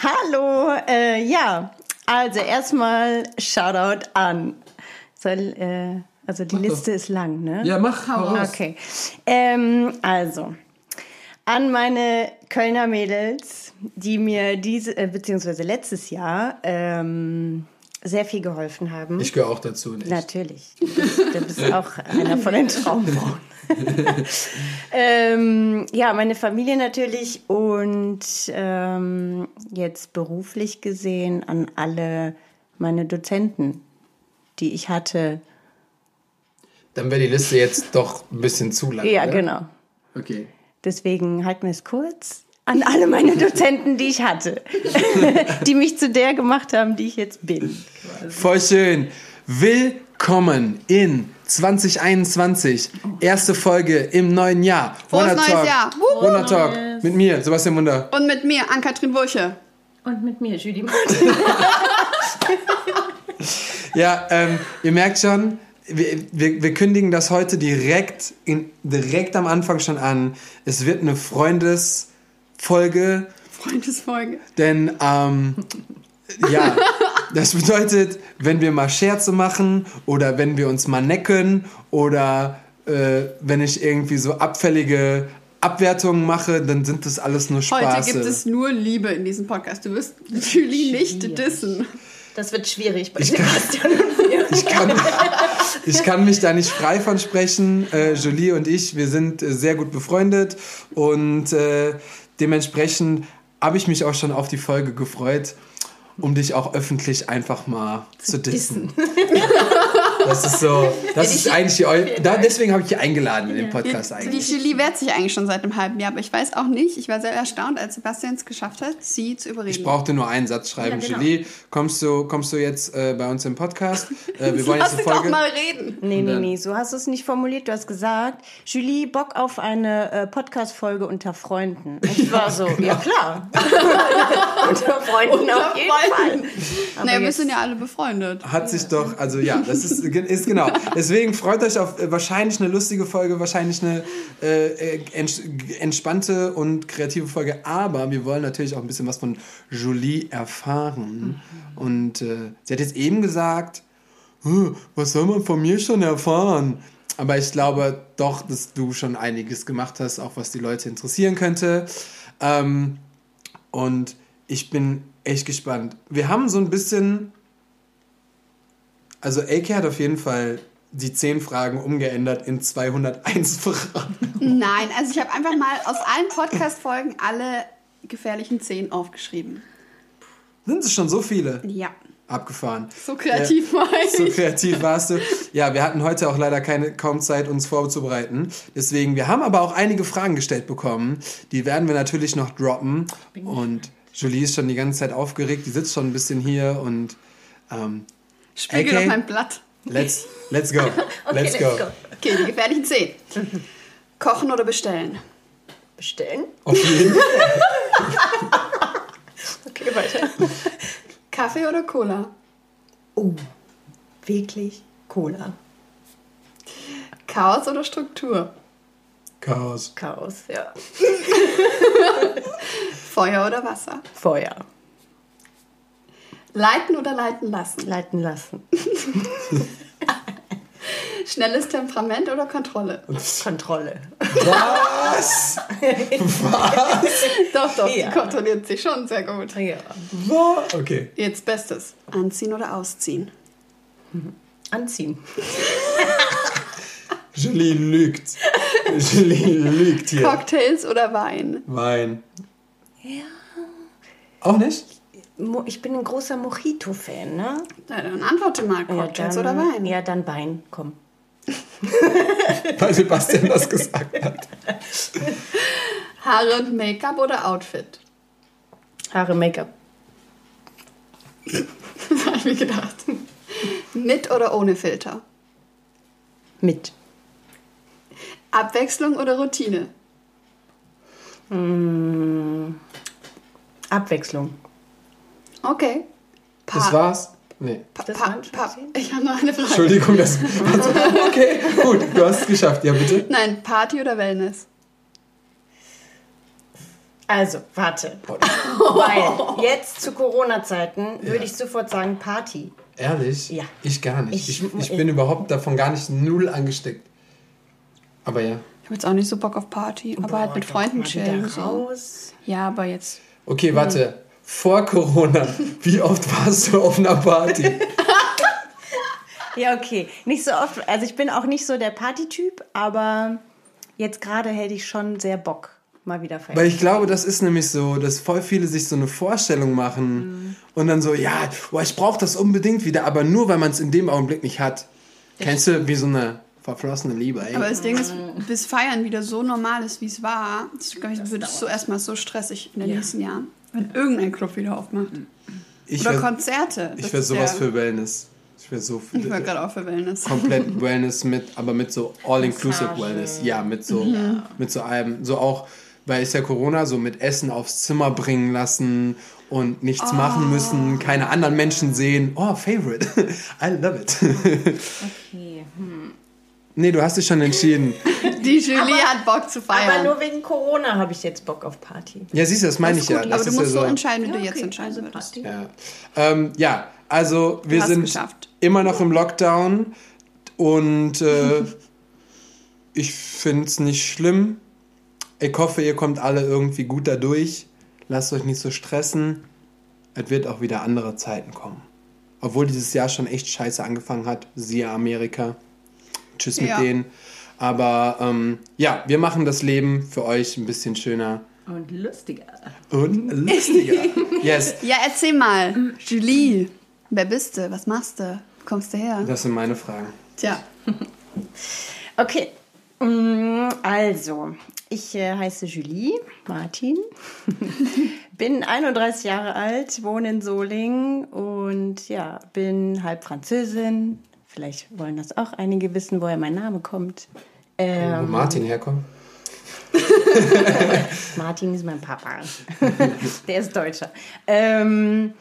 Hallo, äh, ja, also erstmal Shoutout an. Soll, äh, also die Mach doch. Liste ist lang, ne? Ja, mach, hau raus. Okay. Ähm, also, an meine Kölner Mädels, die mir diese, äh, beziehungsweise letztes Jahr ähm, sehr viel geholfen haben. Ich gehöre auch dazu. Nicht. Natürlich. Du bist, du bist auch einer von den Traumfrauen. ähm, ja, meine Familie natürlich und ähm, jetzt beruflich gesehen an alle meine Dozenten, die ich hatte. Dann wäre die Liste jetzt doch ein bisschen zu lang. Ja, oder? genau. Okay. Deswegen halten wir es kurz. An alle meine Dozenten, die ich hatte, die mich zu der gemacht haben, die ich jetzt bin. Voll schön. Willkommen in 2021. Erste Folge im neuen Jahr. Frohes neues Talk. Jahr. Wonder Talk. Mit mir, Sebastian Wunder. Und mit mir, Ann-Kathrin Wurche. Und mit mir, Julie Martin. Ja, ähm, ihr merkt schon, wir, wir, wir kündigen das heute direkt, in, direkt am Anfang schon an. Es wird eine Freundesfolge, Freundesfolge. denn ähm, ja, das bedeutet, wenn wir mal Scherze machen oder wenn wir uns mal necken oder äh, wenn ich irgendwie so abfällige Abwertungen mache, dann sind das alles nur Spaße. Heute gibt es nur Liebe in diesem Podcast. Du wirst Julie nicht dissen. Das wird schwierig bei Ich kann- Sebastian und mir. Ich kann, ich kann mich da nicht frei von sprechen. Äh, Jolie und ich, wir sind äh, sehr gut befreundet und äh, dementsprechend habe ich mich auch schon auf die Folge gefreut, um dich auch öffentlich einfach mal zu dissen. Das ist so, das ist eigentlich die, Eu- da, deswegen habe ich dich eingeladen in den Podcast Die eigentlich. Julie wehrt sich eigentlich schon seit einem halben Jahr, aber ich weiß auch nicht. Ich war sehr erstaunt, als Sebastian es geschafft hat, sie zu überreden. Ich brauchte nur einen Satz schreiben. Ja, genau. Julie, kommst du, kommst du jetzt äh, bei uns im Podcast? Äh, wir wollen Lass jetzt eine doch Folge. mal reden. Nee, nee, nee, so hast du es nicht formuliert. Du hast gesagt, Julie, Bock auf eine äh, Podcast-Folge unter Freunden. Und ich war so, ja klar. unter Freunden Unter auf jeden Freunden. Fall. Aber Naja, wir sind ja alle befreundet. Hat sich doch, also ja, das ist, ist genau. Deswegen freut euch auf äh, wahrscheinlich eine lustige Folge, wahrscheinlich eine äh, äh, ents entspannte und kreative Folge. Aber wir wollen natürlich auch ein bisschen was von Julie erfahren. Und äh, sie hat jetzt eben gesagt, "Huh, was soll man von mir schon erfahren? Aber ich glaube doch, dass du schon einiges gemacht hast, auch was die Leute interessieren könnte. Ähm, und ich bin echt gespannt. Wir haben so ein bisschen also AK hat auf jeden Fall die 10 Fragen umgeändert in 201 Fragen. Nein, also ich habe einfach mal aus allen Podcast-Folgen alle gefährlichen Zehn aufgeschrieben. Sind es schon so viele Ja, abgefahren? so kreativ war ich. So kreativ warst du. Ja, wir hatten heute auch leider keine, kaum Zeit, uns vorzubereiten. Deswegen, wir haben aber auch einige Fragen gestellt bekommen. Die werden wir natürlich noch droppen. Und Julie ist schon die ganze Zeit aufgeregt. Die sitzt schon ein bisschen hier und ähm, Spiegel AK? auf mein Blatt. let's, let's go. let's, go. Okay, die gefährlichen Zehn. Kochen oder bestellen? Bestellen? Auf jeden Fall. Okay, weiter. Kaffee oder Cola? Oh, wirklich Cola. Chaos oder Struktur? Chaos. Chaos, ja. Feuer oder Wasser? Feuer. Leiten oder leiten lassen? Leiten lassen. Schnelles Temperament oder Kontrolle? Kontrolle. Was? Doch, doch, Ja. die kontrolliert sich schon sehr gut. Ja. Was? Okay. Jetzt Bestes. Anziehen oder ausziehen? Anziehen. Julie lügt. Julie lügt hier. Cocktails oder Wein? Wein. Ja. Auch nicht? Ich bin ein großer Mojito-Fan, ne? Na, dann antworte mal. Cocktails ja, oder dann, Wein? Ja, dann Wein, komm. Weil Sebastian das gesagt hat. Haare und Make-up oder Outfit? Haare, Make-up. Das habe ich mir gedacht. Mit oder ohne Filter? Mit. Abwechslung oder Routine? Abwechslung. Okay. Pa Das war's? Nee. Pa pa pa ich habe noch eine Frage. Entschuldigung, das. Also, okay, gut, du hast es geschafft. Ja, bitte. Nein, Party oder Wellness? Also, warte. Weil jetzt zu Corona-Zeiten würde ich sofort sagen Party. Ehrlich? Ja. Ich gar nicht. Ich- Ich, ich, bin überhaupt davon gar nicht null angesteckt. Aber ja. Ich habe jetzt auch nicht so Bock auf Party, aber halt mit Boah, Freunden chillen. So. raus. Ja, aber jetzt. Okay, warte. Vor Corona, wie oft warst du auf einer Party? Ja, okay. Nicht so oft. Also ich bin auch nicht so der Partytyp, aber jetzt gerade hätte ich schon sehr Bock, mal wieder feiern. Weil ich glaube, das ist nämlich so, dass voll viele sich so eine Vorstellung machen und dann so, ja, boah, ich brauche das unbedingt wieder, aber nur, weil man es in dem Augenblick nicht hat. Kennst du, wie so eine verflossene Liebe, ey. Aber das Ding ist, bis Feiern wieder so normal ist, wie es war, das, ich, wird es so erstmal so stressig in den nächsten Jahren. Wenn irgendein Club wieder aufmacht. ich Oder wäre Konzerte. Das wär ist sowas ja- für Wellness. Ich wäre so Ich war gerade auch für Wellness. komplett Wellness mit, aber mit so All-Inclusive. Wellness. Ja, mit so, mit so einem, so auch, weil ist ja Corona, so mit Essen aufs Zimmer bringen lassen und nichts machen müssen, keine anderen Menschen sehen. Oh, Favorite. I love it. okay. Nee, du hast dich schon entschieden. Die Julie hat Bock zu feiern. Aber nur wegen Corona habe ich jetzt Bock auf Party. Ja, siehst du, das meine Das ich ist ja. gut, Das aber du ist musst ja so entscheiden, wie du jetzt okay, entscheiden also würdest. Party. Ja, ähm, ja also wir sind geschafft. immer noch im Lockdown und äh, ich finde es nicht schlimm. Ich hoffe, ihr kommt alle irgendwie gut dadurch. Lasst euch nicht so stressen. Es wird auch wieder andere Zeiten kommen. Obwohl dieses Jahr schon echt scheiße angefangen hat. Siehe Amerika. Tschüss mit Ja. denen. Aber ähm, ja, wir machen das Leben für euch ein bisschen schöner Und lustiger. und lustiger. Yes, Ja, erzähl mal. Julie, wer bist du? Was machst du? Wo kommst du her? das sind meine Fragen. Tja, Okay. Mm, Also, ich äh, heiße Julie Martin, bin 31 Jahre alt, wohne in Solingen und ja, bin halb Französin. Vielleicht wollen das auch einige wissen, woher mein Name kommt. Wo Ähm, Martin herkommt. Martin ist mein Papa. Der ist Deutscher. Ähm,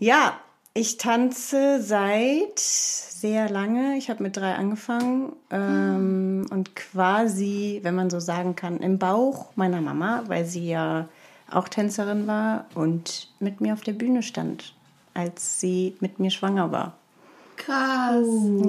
ja, ich tanze seit sehr lange. Ich habe mit drei angefangen ähm, und quasi, wenn man so sagen kann, im Bauch meiner Mama, weil sie ja auch Tänzerin war und mit mir auf der Bühne stand, als sie mit mir schwanger war. Krass.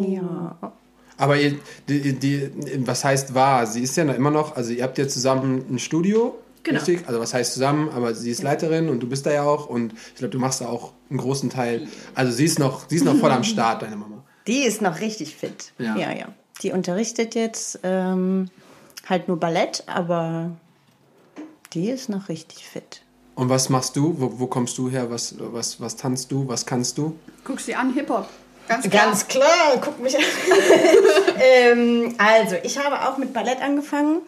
Ja. Aber ihr, die, die, was heißt war? Sie ist ja noch immer noch, also ihr habt ja zusammen ein Studio, Genau. richtig? Also was heißt zusammen, aber sie ist Leiterin und du bist da ja auch und ich glaube, du machst da auch einen großen Teil. Also sie ist noch, sie ist noch voll am Start, deine Mama. Die ist noch richtig fit. Ja. ja. ja. Die unterrichtet jetzt ähm, halt nur Ballett, aber die ist noch richtig fit. Und was machst du? Wo, wo kommst du her? Was, was, was tanzt du? Was kannst du? Guck sie an, Hip-Hop. Ganz klar. Ganz klar, guck mich an. ähm, also, ich habe auch mit Ballett angefangen.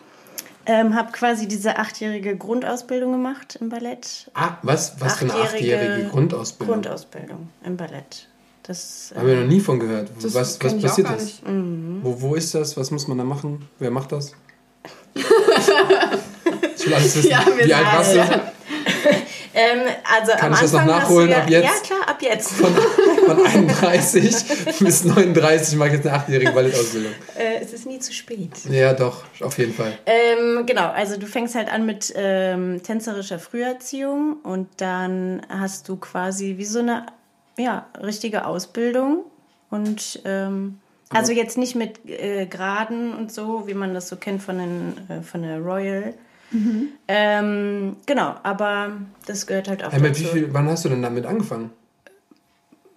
Ähm, habe quasi diese achtjährige Grundausbildung gemacht im Ballett. Ah, was, was für eine achtjährige Grundausbildung? Grundausbildung im Ballett. Das, Haben wir noch nie von gehört. Das was was ich auch passiert gar das? nicht. Wo, wo ist das? Was muss man da machen? Wer macht das? ich will alles wissen. Ja, wir Wie alt warst du? Ähm, also Kann am ich das noch Anfang nachholen ja, ab jetzt? Ja, klar, ab jetzt. Von, von 31 bis 39 mache ich jetzt eine achtjährige Ballettausbildung. Äh, es ist nie zu spät. Ja, doch, auf jeden Fall. Ähm, genau, also du fängst halt an mit ähm, tänzerischer Früherziehung und dann hast du quasi wie so eine ja, richtige Ausbildung und ähm, also jetzt nicht mit äh, Graden und so, wie man das so kennt von, den, äh, von der Royal. Ähm, genau, aber das gehört halt auch Hey, dazu. viel, wann hast du denn damit angefangen?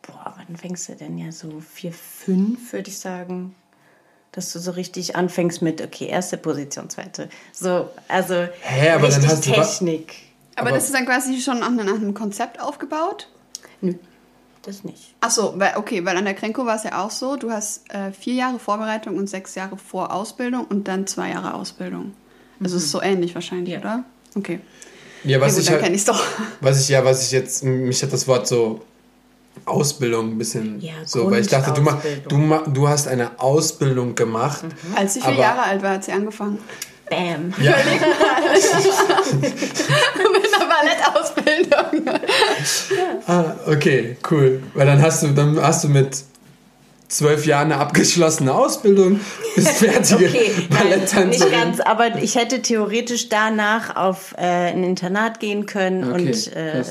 Boah, wann fängst du denn ja so vier, fünf, würde ich sagen. Dass du so richtig anfängst mit, okay, erste Position, zweite. So, also Hä, aber dann hast du Technik. Aber, Aber- das ist dann quasi schon nach, nach einem Konzept aufgebaut? Nö, das nicht. Achso, weil, okay, weil an der Krenko war es ja auch so, du hast äh, vier Jahre Vorbereitung und sechs Jahre Vorausbildung und dann zwei Jahre Ausbildung. Also ist so ähnlich wahrscheinlich, Ja. oder? Okay. Ja, Ja, was gut, ich dann halt, kenne ich es doch. was ich ja, was ich jetzt, mich hat das Wort so Ausbildung ein bisschen Ja, so, weil ich dachte, du, ma, du, ma, du hast eine Ausbildung gemacht. Als sie vier Jahre alt war, hat sie angefangen. Bam. Ja, Mit einer Ballettausbildung. ah, okay, cool. Weil dann hast du, dann hast du mit zwölf Jahre eine abgeschlossene Ausbildung, bist fertige Okay, nein, nicht ganz, aber ich hätte theoretisch danach auf äh, ein Internat gehen können Okay, und äh,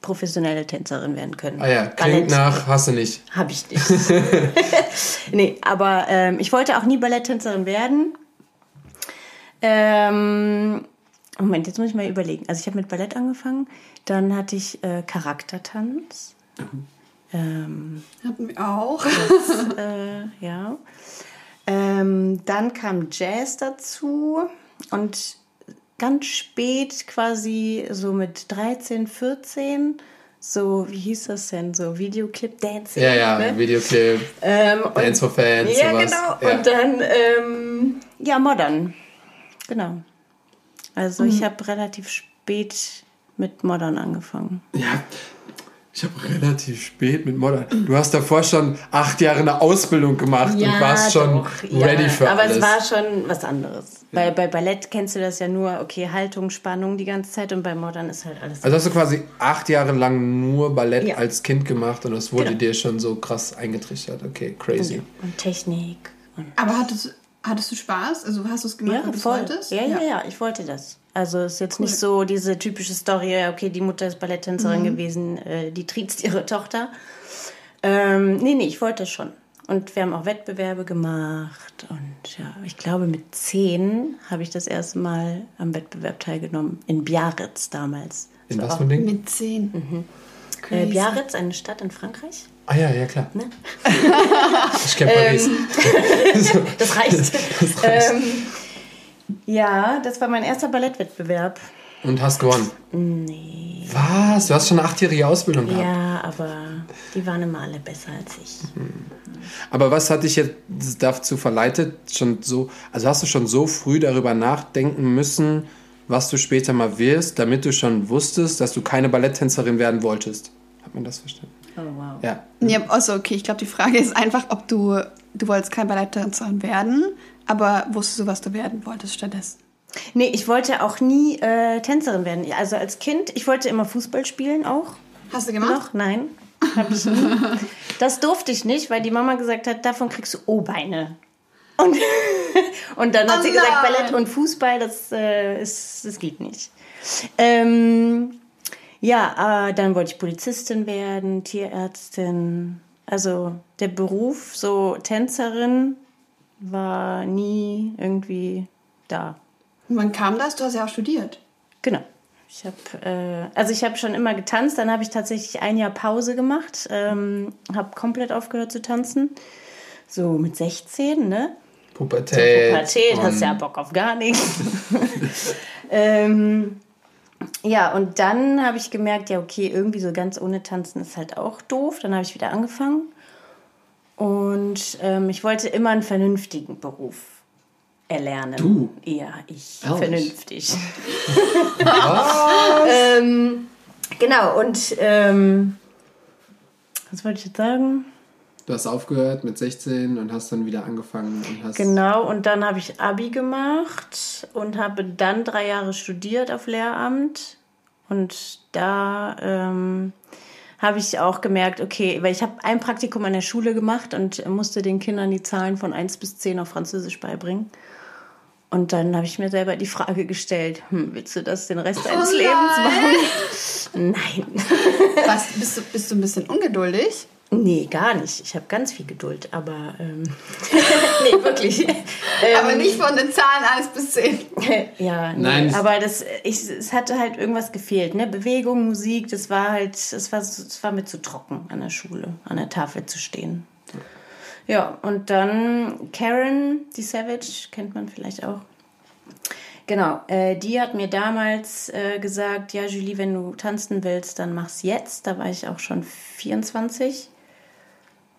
professionelle Tänzerin werden können. Ah ja, klingt nach, hast du nicht. Habe ich nicht. nee, aber ähm, ich wollte auch nie Balletttänzerin werden. Ähm, Moment, jetzt muss ich mal überlegen. Also ich habe mit Ballett angefangen, dann hatte ich äh, Charaktertanz. Ähm, Hatten wir auch. äh, ja. Ähm, dann kam Jazz dazu und ganz spät quasi so mit 13, 14 so, wie hieß das denn, so Videoclip Dancing. Ja, ja, ne? Videoclip, Ähm, und- Dance for Fans, ja, sowas. genau. Ja. Und dann, ähm, ja, Modern. Genau. Also Mhm. ich habe relativ spät mit Modern angefangen. Ja, ich habe relativ spät mit Modern. Du hast davor schon acht Jahre eine Ausbildung gemacht und warst schon doch, ja. ready für Aber alles. es war schon was anderes. Bei, bei Ballett kennst du das ja nur, okay, Haltung, Spannung die ganze Zeit und bei Modern ist halt alles. also hast du quasi acht Jahre lang nur Ballett Ja. als Kind gemacht und das wurde Genau. dir schon so krass eingetrichtert. Okay, crazy. und Technik. Und Aber hattest, hattest du Spaß? Also hast du es gemacht, ja, voll. wolltest? Ja, ja, ja, ich wollte das. Also es ist jetzt nicht so diese typische Story, ja, okay, die Mutter ist Balletttänzerin gewesen, äh, die triezt ihre Tochter. Ähm, nee, nee, ich wollte das schon. Und wir haben auch Wettbewerbe gemacht. Und ja, ich glaube, mit zehn habe ich das erste Mal am Wettbewerb teilgenommen. In Biarritz damals. In Das was für ein Ding? Mit zehn. Äh, Crazy. Biarritz, eine Stadt in Frankreich. Ah ja, ja klar. Ne? Ich kenne Paris. Das reicht. ähm, ja, das war mein erster Ballettwettbewerb. Und hast gewonnen. Nee. Was? Du hast schon eine achtjährige Ausbildung gehabt. Ja, aber die waren immer alle besser als ich. Aber was hat dich jetzt dazu verleitet, schon so, also hast du schon so früh darüber nachdenken müssen, was du später mal wirst, damit du schon wusstest, dass du keine Balletttänzerin werden wolltest? Hat man das verstanden? Oh, wow. Ja. Ja, also okay, ich glaube, die Frage ist einfach, ob du, du wolltest kein Balletttänzerin werden, aber wusstest du, was du werden wolltest stattdessen? Nee, ich wollte auch nie äh, Tänzerin werden. Also als Kind, ich wollte immer Fußball spielen auch. Hast du gemacht? Noch? Nein. Hab ich nie. Das durfte ich nicht, weil die Mama gesagt hat, davon kriegst du O-Beine. Und, und dann hat Oh sie gesagt. Ballett und Fußball, das, äh, ist, das geht nicht. Ähm, ja, äh, dann wollte ich Polizistin werden, Tierärztin. Also der Beruf, so Tänzerin, war nie irgendwie da. Und wann kam das? Du hast ja auch studiert. Genau. Ich habe, äh, also ich habe schon immer getanzt, dann habe ich tatsächlich ein Jahr Pause gemacht, ähm, habe komplett aufgehört zu tanzen. So mit 16, ne? Pubertät. Pubertät, hast ja Bock auf gar nichts. ähm, ja, und dann habe ich gemerkt, ja, okay, irgendwie so ganz ohne Tanzen ist halt auch doof. Dann habe ich wieder angefangen. Und ähm, ich wollte immer einen vernünftigen Beruf erlernen. Du? Ja, ich. Ehrlich? Vernünftig. ähm, genau, und ähm, was wollte ich jetzt sagen? Du hast aufgehört mit 16 und hast dann wieder angefangen und hast. Genau, und dann habe ich Abi gemacht und habe dann drei Jahre studiert auf Lehramt. Und da ähm, habe ich auch gemerkt, okay, weil ich habe ein Praktikum an der Schule gemacht und musste den Kindern die Zahlen von 1 bis 10 auf Französisch beibringen. Und dann habe ich mir selber die Frage gestellt, hm, willst du das den Rest deines Oh Lebens machen? Nein. Was, bist, du, bist du ein bisschen ungeduldig? Nee, gar nicht. Ich habe ganz viel Geduld, aber ähm, nee, wirklich. Aber nicht von den Zahlen 1 bis 10. Ja, nee, Nein. aber das, ich, es hatte halt irgendwas gefehlt, ne? Bewegung, Musik, das war halt, das war, das war mir zu trocken an der Schule, an der Tafel zu stehen. Ja, und dann Karen, die Savage, kennt man vielleicht auch. Genau, äh, die hat mir damals äh, gesagt, ja Julie, wenn du tanzen willst, dann mach's jetzt. Da war ich auch schon 24.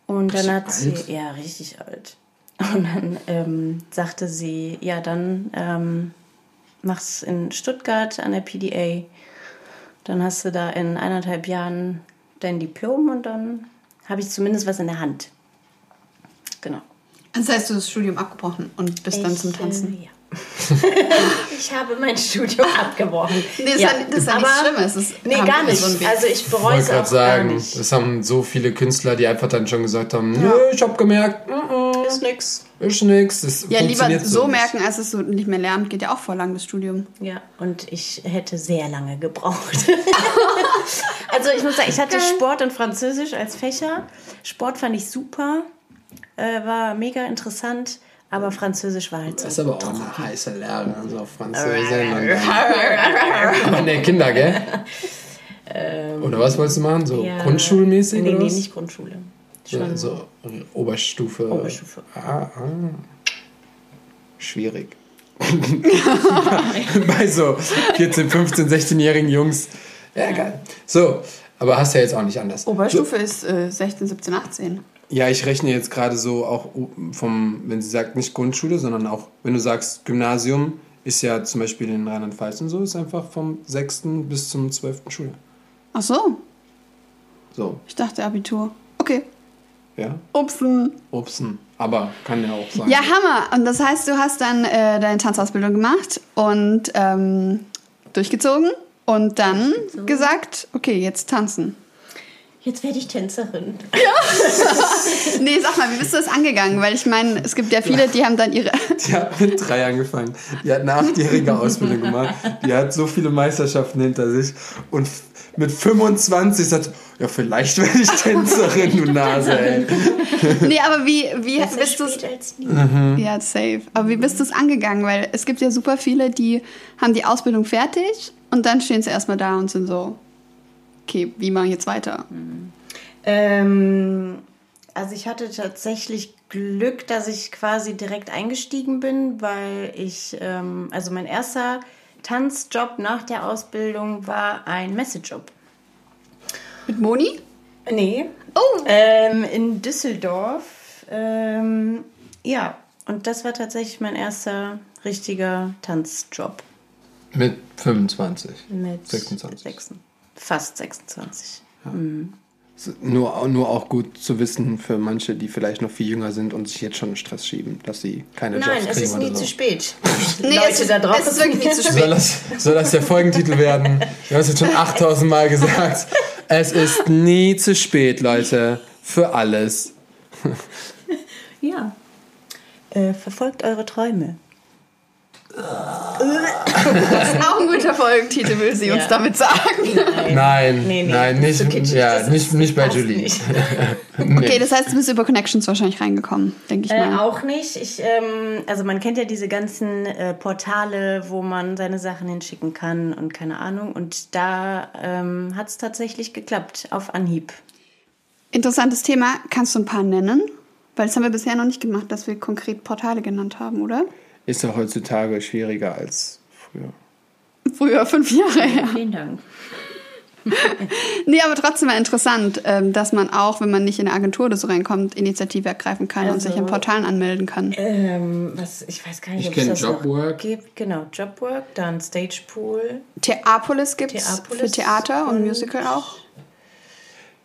Und dann hat sie, alt? ja, richtig alt. Und dann ähm, sagte sie, ja, dann ähm, mach's in Stuttgart an der PDA. Dann hast du da in eineinhalb Jahren dein Diplom und dann habe ich zumindest was in der Hand. Genau. Das heißt, du hast das Studium abgebrochen und bist dann zum Ich, Tanzen. Äh, ja. ich habe mein Studium abgebrochen. Nee, das, ja, ist, ja, das ist ja nichts Schlimmes. Das nee, gar nicht. So also ich bereue es auch sagen, gar nicht. Das haben so viele Künstler, die einfach dann schon gesagt haben, ja. nö, ich habe gemerkt, mm -mm, ist nix. Ist nix. Das ja, lieber so, so merken, als es so nicht mehr lernt, geht ja auch vor lang das Studium. Ja, und ich hätte sehr lange gebraucht. also ich muss sagen, ich hatte Sport und Französisch als Fächer. Sport fand ich super, äh, war mega interessant. Aber Französisch war halt so. Das ist aber auch eine heiße Lehrerin, so auf Französisch. der Kinder, gell? Ähm, oder was wolltest du machen? So ja, grundschulmäßig? Nee, oder nee, nicht Grundschule. Schon so, so Oberstufe. Oberstufe. Ah, ah. Schwierig. Bei so 14, 15, 16-jährigen Jungs. Ja, geil. So, aber hast ja jetzt auch nicht anders. Oberstufe so. ist äh, 16, 17, 18. Ja, ich rechne jetzt gerade so auch vom, wenn sie sagt, nicht Grundschule, sondern auch, wenn du sagst Gymnasium, ist ja zum Beispiel in Rheinland-Pfalz und so, ist einfach vom 6. bis zum 12. Schuljahr. Ach so. So. Ich dachte Abitur. Okay. Ja? Upsen. Upsen. Aber kann ja auch sein. Ja, Hammer. Und das heißt, du hast dann äh, deine Tanzausbildung gemacht und ähm, durchgezogen und dann so. gesagt, okay, jetzt tanzen. Jetzt werde ich Tänzerin. Ja. nee, sag mal, wie bist du das angegangen? Weil ich meine, es gibt ja viele, die haben dann ihre. Die hat mit drei angefangen. Die hat eine achtjährige Ausbildung gemacht. Die hat so viele Meisterschaften hinter sich. Und mit 25 sagt, ja, vielleicht werde ich Tänzerin, du Nase, ey. Nee, aber wie, wie bist du es. Mhm. Ja, safe. Aber wie bist du es angegangen? Weil es gibt ja super viele, die haben die Ausbildung fertig und dann stehen sie erstmal da und sind so, okay, wie mache ich jetzt weiter? Mhm. Ähm, also ich hatte tatsächlich Glück, dass ich quasi direkt eingestiegen bin, weil ich, ähm, also mein erster Tanzjob nach der Ausbildung war ein Messejob. Mit Moni? Nee. Oh! Ähm, in Düsseldorf. Ähm, ja, und das war tatsächlich mein erster richtiger Tanzjob. Mit 25? Mit 26. 26 fast 26. Ja. Mhm. Nur, nur auch gut zu wissen für manche, die vielleicht noch viel jünger sind und sich jetzt schon Stress schieben, dass sie keine Nein, Jobs kriegen. Nein, es ist nie so. zu spät. nee, Leute es ist, da drauf. Es ist wirklich nie zu spät. Soll das, soll das der Folgentitel werden? Wir haben es jetzt schon 8000 Mal gesagt. Es ist nie zu spät, Leute. Für alles. ja. Äh, verfolgt eure Träume. Das ist auch ein guter Folgentitel, will sie ja. uns damit sagen. Nein, nein, nee, nee, nein nicht, okay, ja, nicht, nicht bei Julie. Nicht. nee. Okay, das heißt, du bist über Connections wahrscheinlich reingekommen, denke ich mal. Äh, auch nicht. Ich, ähm, also man kennt ja diese ganzen äh, Portale, wo man seine Sachen hinschicken kann und keine Ahnung. Und da ähm, hat es tatsächlich geklappt, auf Anhieb. Interessantes Thema. Kannst du ein paar nennen? Weil das haben wir bisher noch nicht gemacht, dass wir konkret Portale genannt haben, oder? Ist ja heutzutage schwieriger als früher. Früher, fünf Jahre her. Vielen Dank. nee, aber trotzdem mal interessant, ähm, dass man auch, wenn man nicht in eine Agentur oder so reinkommt, Initiative ergreifen kann also, und sich in Portalen anmelden kann. Ähm, was, ich weiß gar nicht, ich ob es das Jobwork. gibt. Genau, Jobwork, dann Stagepool. Theapolis gibt es für Theater und, und Musical auch.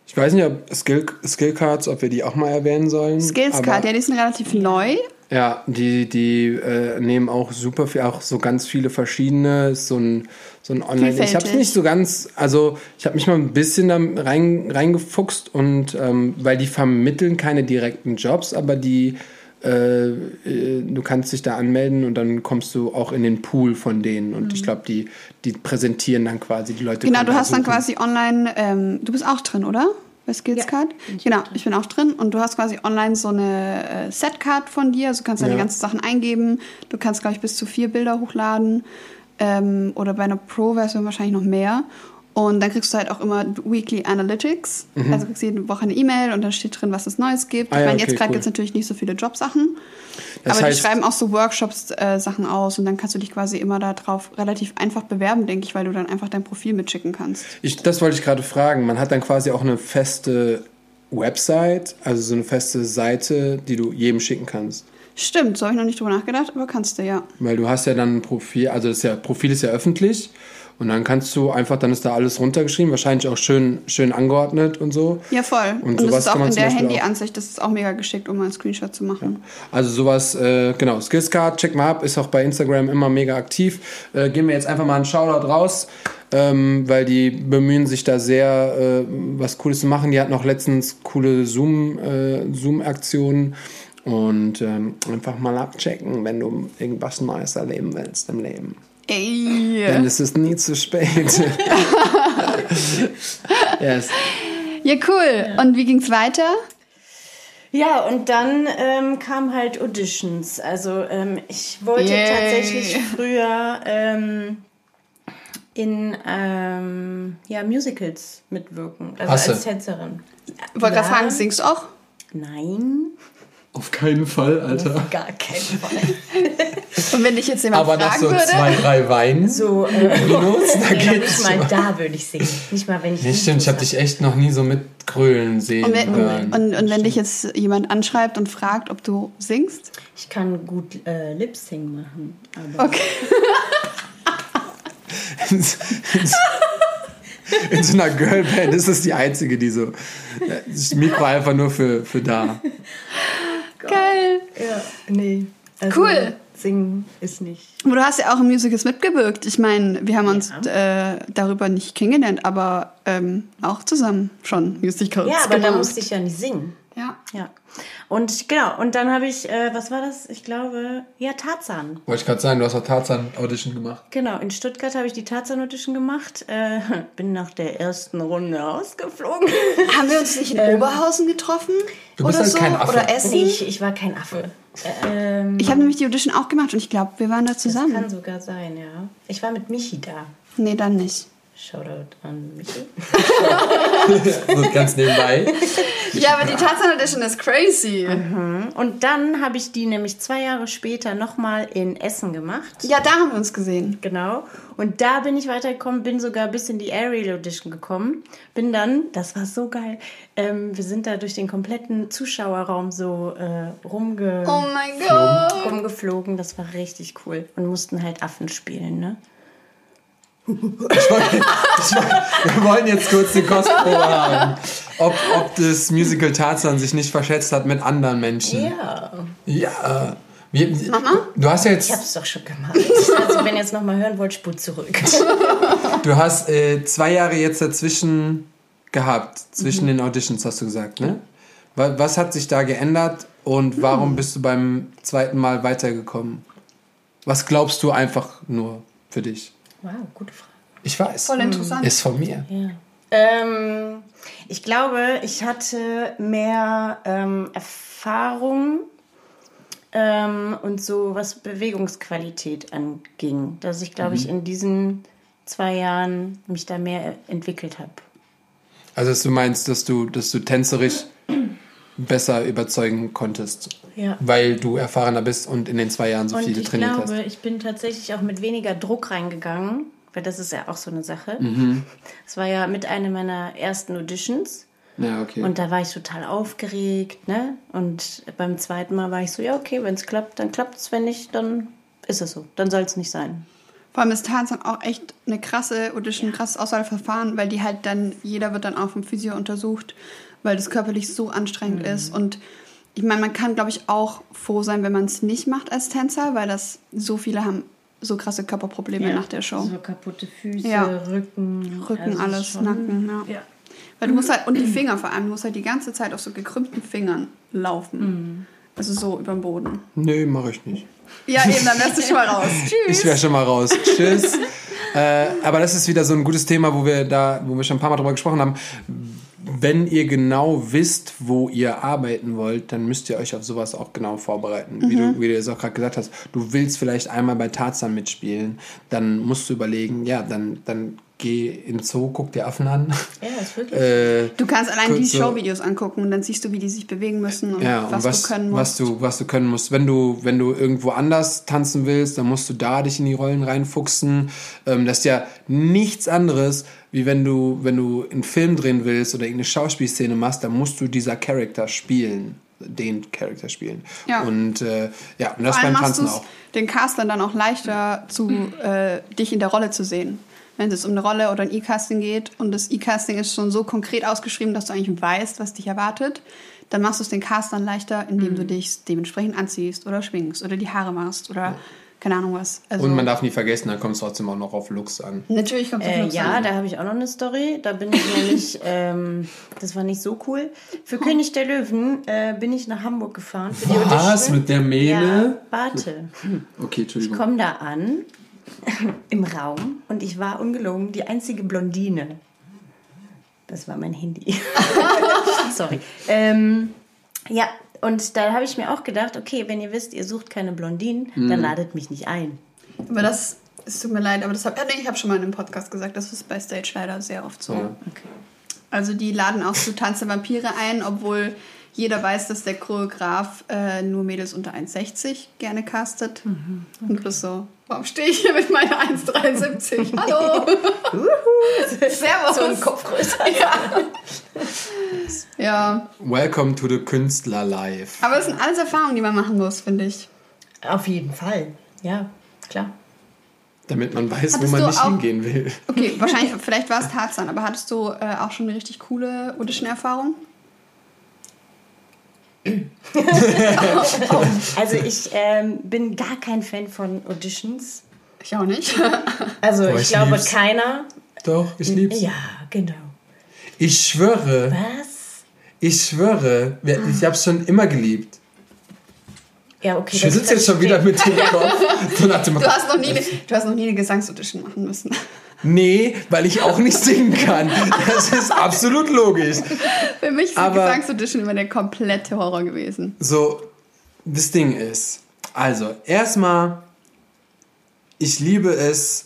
Ich weiß nicht, ob Skill, Skillcards, ob wir die auch mal erwähnen sollen. Skillscard, ja, die sind relativ neu. Ja, die, die äh, nehmen auch super viel, auch so ganz viele verschiedene, so ein, so ein Online. Ich habe es nicht so ganz, also ich habe mich mal ein bisschen da rein, reingefuchst und ähm, weil die vermitteln keine direkten Jobs, aber die äh, äh, du kannst dich da anmelden und dann kommst du auch in den Pool von denen. Und mhm. ich glaube, die, die präsentieren dann quasi die Leute. Genau, du hast dann quasi online, ähm, du bist auch drin, oder? Bei Skillscard. Ja, genau, drin. ich bin auch drin und du hast quasi online so eine äh, Setcard von dir, also du kannst deine ja. ganzen Sachen eingeben. Du kannst, glaube ich, bis zu vier Bilder hochladen ähm, oder bei einer Pro-Version wahrscheinlich noch mehr. Und dann kriegst du halt auch immer Weekly Analytics. Mhm. Also kriegst du jede Woche eine E-Mail und dann steht drin, was es Neues gibt. Ah, ich meine, okay, jetzt gerade cool. gibt es natürlich nicht so viele Jobsachen. Das aber heißt, die schreiben auch so Workshops-Sachen äh, aus und dann kannst du dich quasi immer darauf relativ einfach bewerben, denke ich, weil du dann einfach dein Profil mitschicken kannst. Ich, das wollte ich gerade fragen. Man hat dann quasi auch eine feste Website, also so eine feste Seite, die du jedem schicken kannst. Stimmt, so habe ich noch nicht drüber nachgedacht, aber kannst du ja. Weil du hast ja dann ein Profil, also das ja, Profil ist ja öffentlich Und dann kannst du einfach, dann ist da alles runtergeschrieben, wahrscheinlich auch schön, schön angeordnet und so. Ja, voll. Und, Und, sowas das ist auch kann man in der Handy-Ansicht, das ist auch mega geschickt, um mal einen Screenshot zu machen. Also sowas, äh, genau, Skillscard, check mal ab, ist auch bei Instagram immer mega aktiv. Äh, geben wir jetzt einfach mal einen Shoutout raus, ähm, weil die bemühen sich da sehr, äh, was Cooles zu machen. Die hatten auch letztens coole Zoom, äh, Zoom-Aktionen. Und ähm, einfach mal abchecken, wenn du irgendwas Neues erleben willst im Leben. Ey. Denn es ist nie zu spät. yes. Ja, cool. Und wie ging's weiter? Ja, und dann ähm, kam halt Auditions. Also ähm, ich wollte Yay. tatsächlich früher ähm, in ähm, ja, Musicals mitwirken. Also Hast du? als Tänzerin. Wollte Ja. gerade fragen, singst du auch? Nein, Auf keinen Fall, Alter. auf gar keinen Fall. Und wenn dich jetzt jemand Aber nach fragen so würde? zwei, drei Weinen. So, äh, Minus, da geht's nicht mal da würde ich singen. Nicht mal, wenn ich Nee, stimmt, ich habe dich echt noch nie so mit Grölen sehen Und wenn, hören. und, und wenn dich jetzt jemand anschreibt und fragt, ob du singst? Ich kann gut äh, Lip-Sing machen. Aber Okay. In so einer Girlband ist es die einzige, die so. äh, Das Mikro einfach nur für, für da. Geil. ja, nee. Also, Cool. Singen ist nicht. Aber du hast ja auch im Musicals mitgewirkt. Ich meine, wir haben uns äh, darüber nicht kennengelernt, aber ähm, auch zusammen schon Musicals Ja, aber da gemacht. musste ich ja nicht singen. Ja. Ja. Und genau, und dann habe ich, äh, was war das? Ich glaube, ja, Tarzan. Wollte ich gerade sagen, du hast auch Tarzan-Audition gemacht. Genau, in Stuttgart habe ich die Tarzan-Audition gemacht. Äh, bin nach der ersten Runde rausgeflogen. Haben wir uns nicht in Oberhausen getroffen? Du bist oder halt so? kein Affe. Oder Essen? nee, ich, ich war kein Affe. Ähm, Ich habe nämlich die Audition auch gemacht und ich glaube, wir waren da das zusammen. kann sogar sein, ja. Ich war mit Michi da. Nee, dann nicht. Shoutout an Michi. So ganz nebenbei. Ja, aber die Tarzan Audition ist crazy. Und dann habe ich die nämlich zwei Jahre später nochmal in Essen gemacht. Ja, da haben wir uns gesehen. Genau. Und da bin ich weitergekommen, bin sogar bis in die Aerial Audition gekommen. Bin dann, das war so geil, ähm, wir sind da durch den kompletten Zuschauerraum so äh, rumge Oh mein Gott. rumgeflogen. Das war richtig cool. Und mussten halt Affen spielen, ne? Wir wollen jetzt kurz eine Kostprobe haben. Ob, ob das Musical Tarzan sich nicht verschätzt hat mit anderen Menschen. Ja. Ja. Wir, Mama? Du hast ja Ich jetzt, hab's doch schon gemacht. Also wenn ihr jetzt nochmal hören wollt, spult zurück. du hast äh, zwei Jahre jetzt dazwischen gehabt, zwischen den Auditions, hast du gesagt, ne? Wa- Was hat sich da geändert und warum bist du beim zweiten Mal weitergekommen? Was glaubst du einfach nur für dich? Wow, gute Frage. Ich weiß. Voll interessant. Ist von mir. Ja. Ähm, ich glaube, ich hatte mehr ähm, Erfahrung ähm, und so was Bewegungsqualität anging, dass ich glaube ich in diesen zwei Jahren mich da mehr entwickelt habe. Also, dass du meinst, dass du, dass du tänzerisch besser überzeugen konntest. Ja. Weil du erfahrener bist und in den zwei Jahren so Und viel ich getrainiert glaube, hast. ich bin tatsächlich auch mit weniger Druck reingegangen, weil das ist ja auch so eine Sache. Mhm. Es war ja mit einer meiner ersten Auditions. Ja, okay. Und da war ich total aufgeregt, ne? Und beim zweiten Mal war ich so, ja, okay, wenn es klappt, dann klappt es, wenn nicht, dann ist es so. Dann soll es nicht sein. Vor allem ist Tarzan auch echt eine krasse Audition, ein krasses Auswahlverfahren, weil die halt dann, jeder wird dann auch vom Physio untersucht, weil das körperlich so anstrengend ist. Und ich meine, man kann, glaube ich, auch froh sein, wenn man es nicht macht als Tänzer, weil das so viele haben so krasse Körperprobleme nach der Show. So kaputte Füße, Ja. Rücken. Rücken, also alles, schon- Nacken, ja. Ja. Weil du musst halt, und die Finger vor allem, du musst halt die ganze Zeit auf so gekrümmten Fingern laufen. Also so über dem Boden. Nö, mache ich nicht. Ja, eben, dann wärst du schon mal raus. Tschüss. Ich wäre schon mal raus. Tschüss. äh, aber das ist wieder so ein gutes Thema, wo wir da, wo wir schon ein paar Mal drüber gesprochen haben. Wenn ihr genau wisst, wo ihr arbeiten wollt, dann müsst ihr euch auf sowas auch genau vorbereiten. Wie, du, wie du es auch gerade gesagt hast, du willst vielleicht einmal bei Tarzan mitspielen, dann musst du überlegen, ja, dann, dann geh in den Zoo, guck dir Affen an. Ja, ist wirklich. äh, Du kannst allein die Showvideos angucken und dann siehst du, wie die sich bewegen müssen und Ja, was, und was, du können musst. was du, was du können musst. Wenn du, wenn du irgendwo anders tanzen willst, dann musst du da dich in die Rollen reinfuchsen. Ähm, das ist ja nichts anderes, wie wenn du, wenn du einen Film drehen willst oder irgendeine Schauspielszene machst, dann musst du dieser Charakter spielen. Den Charakter spielen. Ja. Und äh, ja, und das beim Tanzen auch. den Castern dann auch leichter, zu, äh, dich in der Rolle zu sehen. wenn es um eine Rolle oder ein E-Casting geht und das E-Casting ist schon so konkret ausgeschrieben, dass du eigentlich weißt, was dich erwartet, dann machst du es den Castern leichter, indem Mhm. du dich dementsprechend anziehst oder schwingst oder die Haare machst oder keine Ahnung was. Also, Und man darf nie vergessen, dann kommt es trotzdem auch noch auf Looks an. natürlich kommt es Äh, auf Looks ja, an. da habe ich auch noch eine Story. Da bin ich nämlich, ähm, das war nicht so cool. Für König der Löwen äh, bin ich nach Hamburg gefahren. Für die Was? Mit der Mähne? Ja, warte. Okay, Ich Entschuldigung. komme da an im Raum und ich war ungelogen die einzige Blondine. Das war mein Handy. Sorry. Ähm, ja, und da habe ich mir auch gedacht, okay, wenn ihr wisst, ihr sucht keine Blondinen, dann ladet mich nicht ein. Aber das, es tut mir leid, aber das hab, ja, nee, ich habe schon mal in einem Podcast gesagt, das ist bei Stage leider sehr oft so. Ja. Okay. Also die laden auch zu Tanz der Vampire ein, obwohl jeder weiß, dass der Choreograf äh, nur Mädels unter 1,60 gerne castet. Und du bist so, warum stehe ich hier mit meiner 1,73? Hallo! Servus! So ein Kopf größer. Ja, Welcome to the Künstler Life. aber es sind alles Erfahrungen, die man machen muss, finde ich. Auf jeden Fall. Ja, klar. Damit man weiß, wo Hattest man du nicht auch- hingehen will. Okay, wahrscheinlich, vielleicht war es Tarzan, aber hattest du äh, auch schon eine richtig coole Audition-Erfahrung? Also ich ähm, bin gar kein Fan von Auditions. Ich auch nicht. Also Boah, ich, ich glaube lieb's. keiner. Doch, ich lieb's. Ja, genau. Ich schwöre, Was? ich schwöre, wir- ich hab's schon immer geliebt. Ja, okay. Ich sitze jetzt schon wieder mit dem Kopf. Du hast noch nie du hast noch nie eine Gesangsaudition machen müssen. Nee, weil ich auch nicht singen kann. Das ist absolut logisch. Für mich ist Aber- Gesangsaudition immer der komplette Horror gewesen. So, das Ding ist, also erstmal, ich liebe es,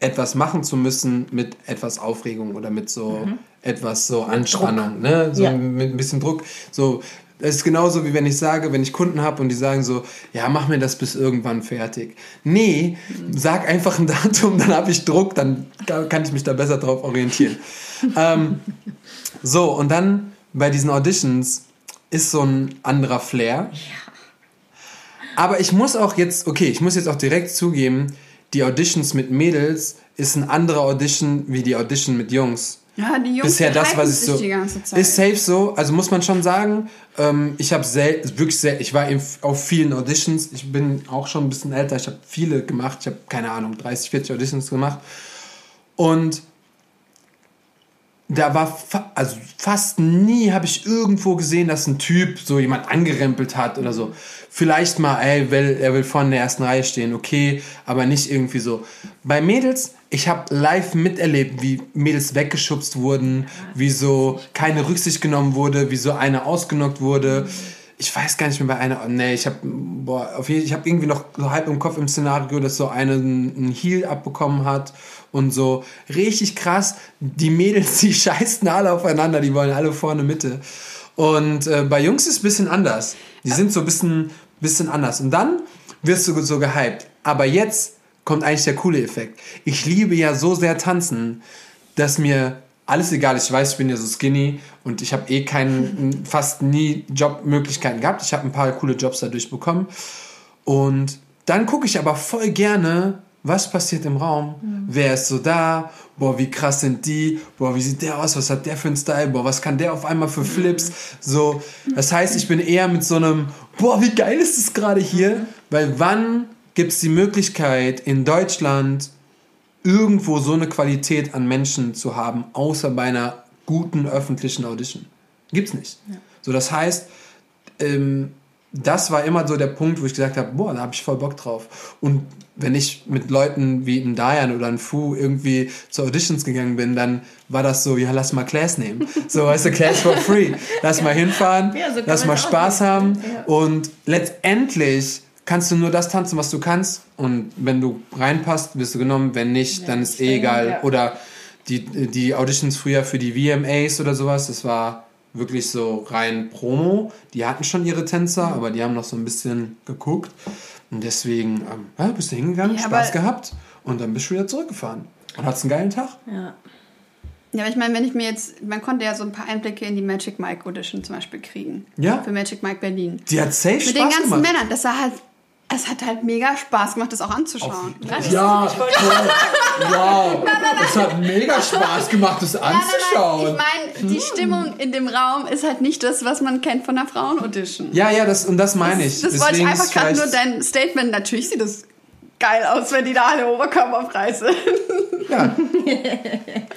etwas machen zu müssen mit etwas Aufregung oder mit so etwas so Anspannung, ne? So Ja. mit ein bisschen Druck. So, das ist genauso wie wenn ich sage, wenn ich Kunden habe und die sagen so, ja, mach mir das bis irgendwann fertig. Nee, sag einfach ein Datum, dann habe ich Druck, dann kann ich mich da besser drauf orientieren. ähm, so, und dann bei diesen Auditions ist so ein anderer Flair. Aber ich muss auch jetzt, okay, ich muss jetzt auch direkt zugeben, die Auditions mit Mädels ist ein anderer Audition wie die Audition mit Jungs. Ja, die Jungs Bisher das, was ich so. die ganze Zeit. Ist safe so, also muss man schon sagen, ähm, ich habe sel wirklich sehr, ich war auf vielen Auditions, ich bin auch schon ein bisschen älter, ich habe viele gemacht, ich habe keine Ahnung, 30, 40 Auditions gemacht. Und da war fa also fast nie habe ich irgendwo gesehen, dass ein Typ so jemand angerempelt hat oder so. Vielleicht mal, ey, will, er will vorne in der ersten Reihe stehen, okay, aber nicht irgendwie so. Bei Mädels, ich habe live miterlebt, wie Mädels weggeschubst wurden, wie so keine Rücksicht genommen wurde, wie so eine ausgenockt wurde. Ich weiß gar nicht mehr bei einer, nee, ich habe ich habe irgendwie noch so halb im Kopf im Szenario, dass so eine einen Heal abbekommen hat und so richtig krass. Die Mädels, die scheißen alle aufeinander, die wollen alle vorne Mitte. Und äh, bei Jungs ist es ein bisschen anders. Die sind so ein bisschen, bisschen anders. Und dann wirst du so gehypt. Aber jetzt kommt eigentlich der coole Effekt. Ich liebe ja so sehr tanzen, dass mir alles egal ist. Ich weiß, ich bin ja so skinny und ich habe eh keinen, fast nie Jobmöglichkeiten gehabt. Ich habe ein paar coole Jobs dadurch bekommen. Und dann gucke ich aber voll gerne, was passiert im Raum. Wer ist so da? Boah, wie krass sind die? Boah, wie sieht der aus? Was hat der für einen Style? Boah, was kann der auf einmal für Flips? So, das heißt, ich bin eher mit so einem, boah, wie geil ist es gerade hier? Weil wann gibt es die Möglichkeit in Deutschland irgendwo so eine Qualität an Menschen zu haben, außer bei einer guten öffentlichen Audition? Gibt's nicht. So, das heißt, ähm, das war immer so der Punkt, wo ich gesagt habe, boah, da habe ich voll Bock drauf. Und wenn ich mit Leuten wie ein Dayan oder ein Fu irgendwie zu Auditions gegangen bin, dann war das so, ja, lass mal Class nehmen. So, weißt du, Class for free. Lass mal hinfahren, Ja, so lass mal Spaß haben. Ja. Und letztendlich kannst du nur das tanzen, was du kannst. Und wenn du reinpasst, wirst du genommen. Wenn nicht, dann ist eh egal. ja. Oder die, die Auditions früher für die VMAs oder sowas, das war wirklich so rein Promo. Die hatten schon ihre Tänzer, aber die haben noch so ein bisschen geguckt. Und deswegen ähm, ja, bist du hingegangen, Ja, Spaß gehabt und dann bist du wieder zurückgefahren. Und hattest einen geilen Tag. Ja. Ja, aber ich meine, wenn ich mir jetzt, man konnte ja so ein paar Einblicke in die Magic Mike Audition zum Beispiel kriegen. Ja. Für Magic Mike Berlin. Die hat safe Mit den Spaß ganzen gemacht. Männern, das sah halt Es hat halt mega Spaß gemacht, das auch anzuschauen. Ja, voll. wow. Es hat mega Spaß gemacht, das anzuschauen. Nein, nein, nein. Ich meine, die Stimmung in dem Raum ist halt nicht das, was man kennt von der Frauen-Audition. Ja, ja, das, und das meine ich. Das wollte ich einfach gerade nur dein Statement. Natürlich sieht das geil aus, wenn die da alle oberkörperfrei sind. Ja.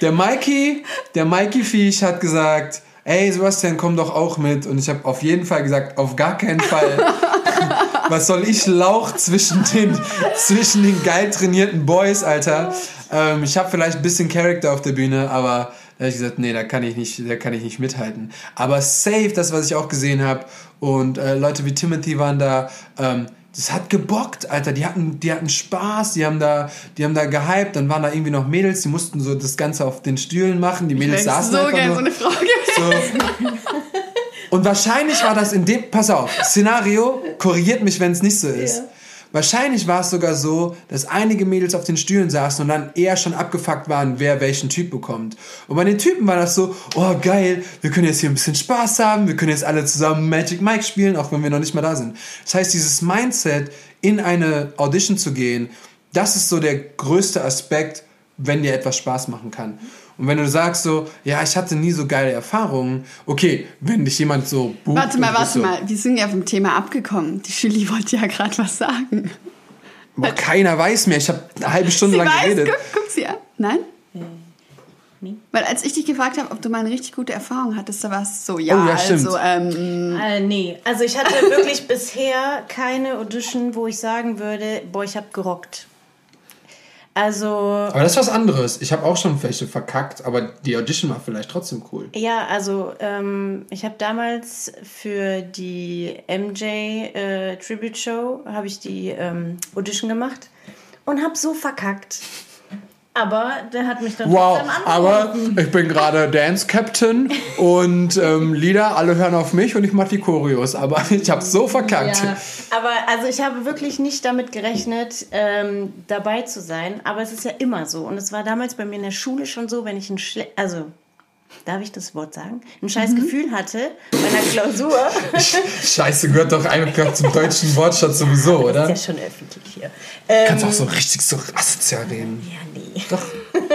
Der Mikey, der Mikey Viech hat gesagt, ey Sebastian, komm doch auch mit. Und ich habe auf jeden Fall gesagt, auf gar keinen Fall. Was soll ich Lauch zwischen den, zwischen den geil trainierten Boys, Alter? Ähm, ich habe vielleicht ein bisschen Charakter auf der Bühne, aber da habe ich gesagt, nee, da kann ich nicht, da kann ich nicht mithalten. Aber safe, das, was ich auch gesehen habe. Und äh, Leute wie Timothy waren da. Ähm, das hat gebockt, Alter. Die hatten, die hatten Spaß, die haben da, die haben da gehypt. Dann waren da irgendwie noch Mädels, die mussten so das Ganze auf den Stühlen machen. Die Mädels Ich saßen so einfach gerne so eine Frau gewesen. So. Und wahrscheinlich war das in dem, pass auf, Szenario, korrigiert mich, wenn es nicht so ist. Ja. Wahrscheinlich war es sogar so, dass einige Mädels auf den Stühlen saßen und dann eher schon abgefuckt waren, wer welchen Typ bekommt. Und bei den Typen war das so, oh geil, wir können jetzt hier ein bisschen Spaß haben, wir können jetzt alle zusammen Magic Mike spielen, auch wenn wir noch nicht mal da sind. Das heißt, dieses Mindset, in eine Audition zu gehen, das ist so der größte Aspekt, wenn dir etwas Spaß machen kann. Und wenn du sagst so, ja, ich hatte nie so geile Erfahrungen, okay, wenn dich jemand so bucht Warte mal, warte so, mal. Wir sind ja vom Thema abgekommen. Die Julie wollte ja gerade was sagen. Boah, keiner weiß mehr, ich habe eine halbe Stunde Sie lang weiß, geredet. guck, guck sie an. Nein? nee. Weil als ich dich gefragt habe, ob du mal eine richtig gute Erfahrung hattest, da war es so, ja, Oh, ja, stimmt. also, ähm, Äh, nee, also ich hatte wirklich bisher keine Audition, wo ich sagen würde, boah, ich habe gerockt. Also, Aber das ist was anderes. Ich habe auch schon welche verkackt, aber die Audition war vielleicht trotzdem cool. ja, also ähm, ich habe damals für die MJ äh, Tribute Show, habe ich die ähm, Audition gemacht und habe so verkackt. Aber der hat mich dann Wow, aber ich bin gerade Dance Captain und ähm, Lieder, alle hören auf mich und ich mache die Choreos. Aber ich habe so verkackt. Ja, aber also ich habe wirklich nicht damit gerechnet, ähm, dabei zu sein. Aber es ist ja immer so. Und es war damals bei mir in der Schule schon so, wenn ich ein Schle also darf ich das Wort sagen, ein scheiß Mhm. Gefühl hatte bei einer Klausur. Scheiße, gehört doch einfach zum deutschen Wortschatz sowieso, oder? ist ja schon öffentlich hier. Ähm, Kannst auch so richtig so asozial reden. ja, nee.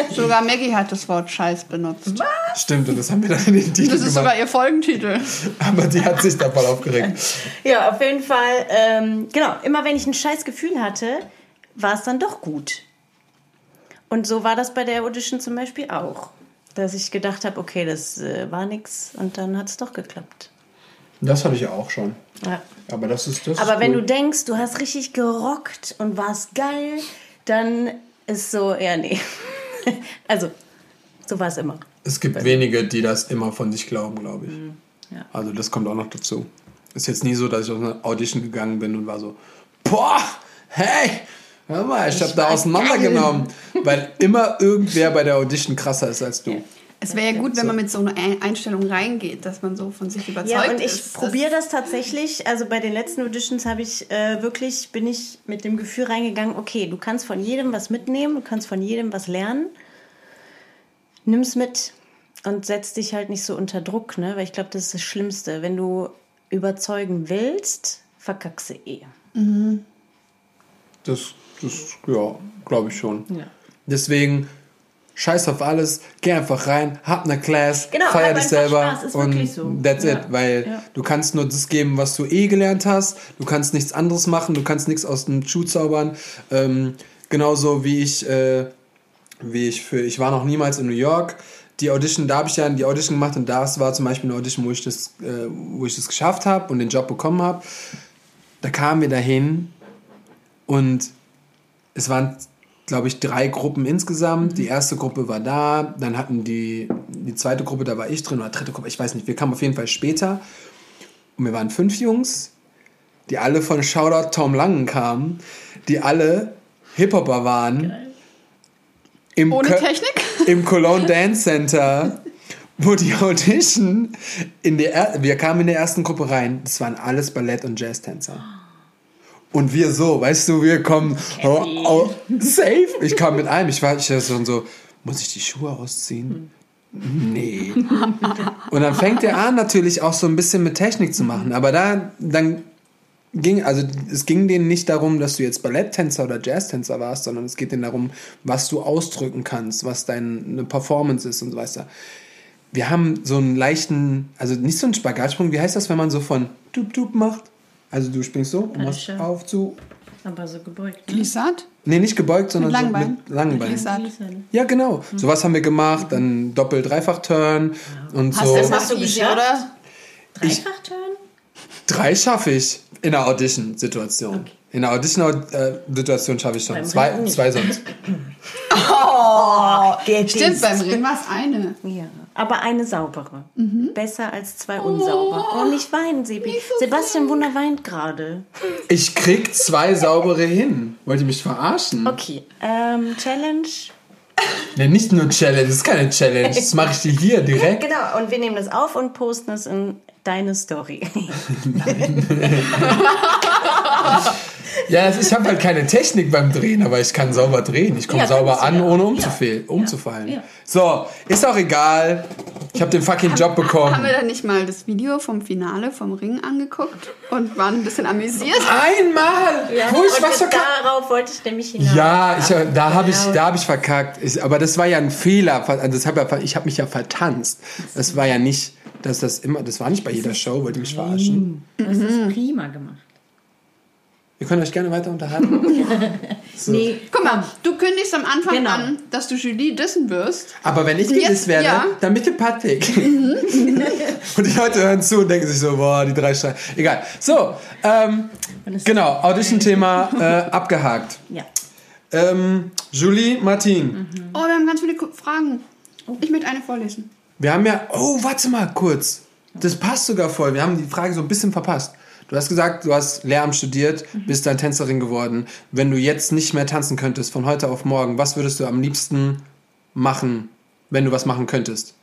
sogar Maggie hat das Wort Scheiß benutzt. Stimmt, und das haben wir dann in den Titel Das ist gemacht. sogar ihr Folgentitel. Aber die hat sich da voll aufgeregt. Ja, auf jeden Fall. Ähm, genau, immer wenn ich ein scheiß Gefühl hatte, war es dann doch gut. Und so war das bei der Audition zum Beispiel auch. Dass ich gedacht habe, okay, das äh, war nix und dann hat es doch geklappt. Das hatte ich ja auch schon. Ja. Aber das ist das. Aber ist wenn cool. du denkst, du hast richtig gerockt und warst geil, dann ist so, ja, nee. also, so war es immer. Es gibt wenige, die das immer von sich glauben, glaube ich. Mhm. ja. Also das kommt auch noch dazu. Ist jetzt nie so, dass ich aus einer Audition gegangen bin und war so, boah, hey, hör mal, ich, habe da auseinandergenommen. Weil immer irgendwer bei der Audition krasser ist als du. Es wäre ja gut, wenn man mit so einer Ein- Einstellung reingeht, dass man so von sich überzeugt Ja, und ich ist. probiere das tatsächlich. Also bei den letzten Auditions habe ich äh, wirklich, bin ich mit dem Gefühl reingegangen, okay, du kannst von jedem was mitnehmen, du kannst von jedem was lernen. Nimm's mit und setz dich halt nicht so unter Druck, ne? Weil ich glaube, das ist das Schlimmste. Wenn du überzeugen willst, verkackst du eh. Das, das ja, glaube ich schon. Ja. Deswegen, scheiß auf alles, geh einfach rein, hab eine Class, Genau, feier dich selber und so. that's Ja. it. Weil Ja. du kannst nur das geben, was du eh gelernt hast. Du kannst nichts anderes machen, du kannst nichts aus dem Schuh zaubern. Ähm, genauso wie ich, äh, wie ich für, ich war noch niemals in New York. Die Audition, da habe ich ja die Audition gemacht und das war zum Beispiel eine Audition, wo ich das, äh, wo ich das geschafft habe und den Job bekommen habe. Da kamen wir dahin und es waren, glaube ich, drei Gruppen insgesamt. Die erste Gruppe war da, dann hatten die, die zweite Gruppe, da war ich drin, oder dritte Gruppe, ich weiß nicht, wir kamen auf jeden Fall später. Und wir waren fünf Jungs, die alle von Shoutout Tom Langen kamen, die alle Hip-Hopper waren. Im Ohne Kö- Technik? Im Cologne Dance Center, wo die Audition, in der, er- wir kamen in der ersten Gruppe rein, das waren alles Ballett- und Jazztänzer. Und wir so, weißt du, wir kommen oh, oh, safe. Ich kam mit einem, ich war ich war schon so, muss ich die Schuhe ausziehen? Nee. Und dann fängt er an, natürlich auch so ein bisschen mit Technik zu machen. Aber da, dann ging, also es ging denen nicht darum, dass du jetzt Balletttänzer oder Jazztänzer warst, sondern es geht denen darum, was du ausdrücken kannst, was deine Performance ist und so weiter. Wir haben so einen leichten, also nicht so einen Spagatsprung, wie heißt das, wenn man so von tup tup macht? Also du springst so und machst auf zu. Aber so gebeugt. ne? Glissad? Nee, nicht gebeugt, sondern Mit so Langbein. mit langen Beinen. Glissad. Ja, genau. Sowas haben wir gemacht, dann Doppel-Dreifach-Turn und Hast so. du das Hast du geschafft? oder? Dreifach-Turn? Drei schaffe ich in der Audition-Situation. In der Audition-Situation schaffe ich schon. Beim Zwei, zwei sonst. Oh, der Stimmt, beim Ring war es eine. Ja, aber eine saubere. Mhm. Besser als zwei unsaubere. Oh, nicht weinen, Sebi. Sebastian Wunder weint gerade. Ich krieg zwei saubere hin. Wollt ihr mich verarschen? Okay, ähm, Challenge. Nee, nicht nur Challenge, das ist keine Challenge. Das mache ich dir hier direkt. Genau, und wir nehmen das auf und posten es in deine Story. Ja, ich habe halt keine Technik beim Drehen, aber ich kann sauber drehen. Ich komme Ja, sauber an, ja. ohne Ja. umzufehl, umzufallen. Ja. So, ist auch egal. Ich habe den fucking Job bekommen. Haben wir dann nicht mal das Video vom Finale vom Ring angeguckt und waren ein bisschen amüsiert? Einmal! Wo ich und was verkackt darauf wollte ich nämlich hinaus. Ja, ich, da habe ich, da hab ich verkackt. Ich, aber das war ja ein Fehler. Also das hab ja, ich habe mich ja vertanzt. Das war ja nicht, dass das immer, das war nicht bei jeder Show, wollt ihr mich verarschen. Das ist prima gemacht. Ihr könnt euch gerne weiter unterhalten. Nee, Guck mal, du kündigst am Anfang Genau. an, dass du Julie dissen wirst. Aber wenn ich gewiss werde, ja. dann bitte Patrick. und die Leute hören zu und denken sich so, boah, die drei Streiten. Egal. So, ähm, genau, Audition-Thema äh, abgehakt. ja. Ähm, Julie, Martin, Oh, wir haben ganz viele Fragen. Ich möchte eine vorlesen. wir haben ja, oh, warte mal kurz. Das passt sogar voll. Wir haben die Frage so ein bisschen verpasst. Du hast gesagt, du hast Lehramt studiert, bist dann Tänzerin geworden. Wenn du jetzt nicht mehr tanzen könntest, von heute auf morgen, was würdest du am liebsten machen, wenn du was machen könntest?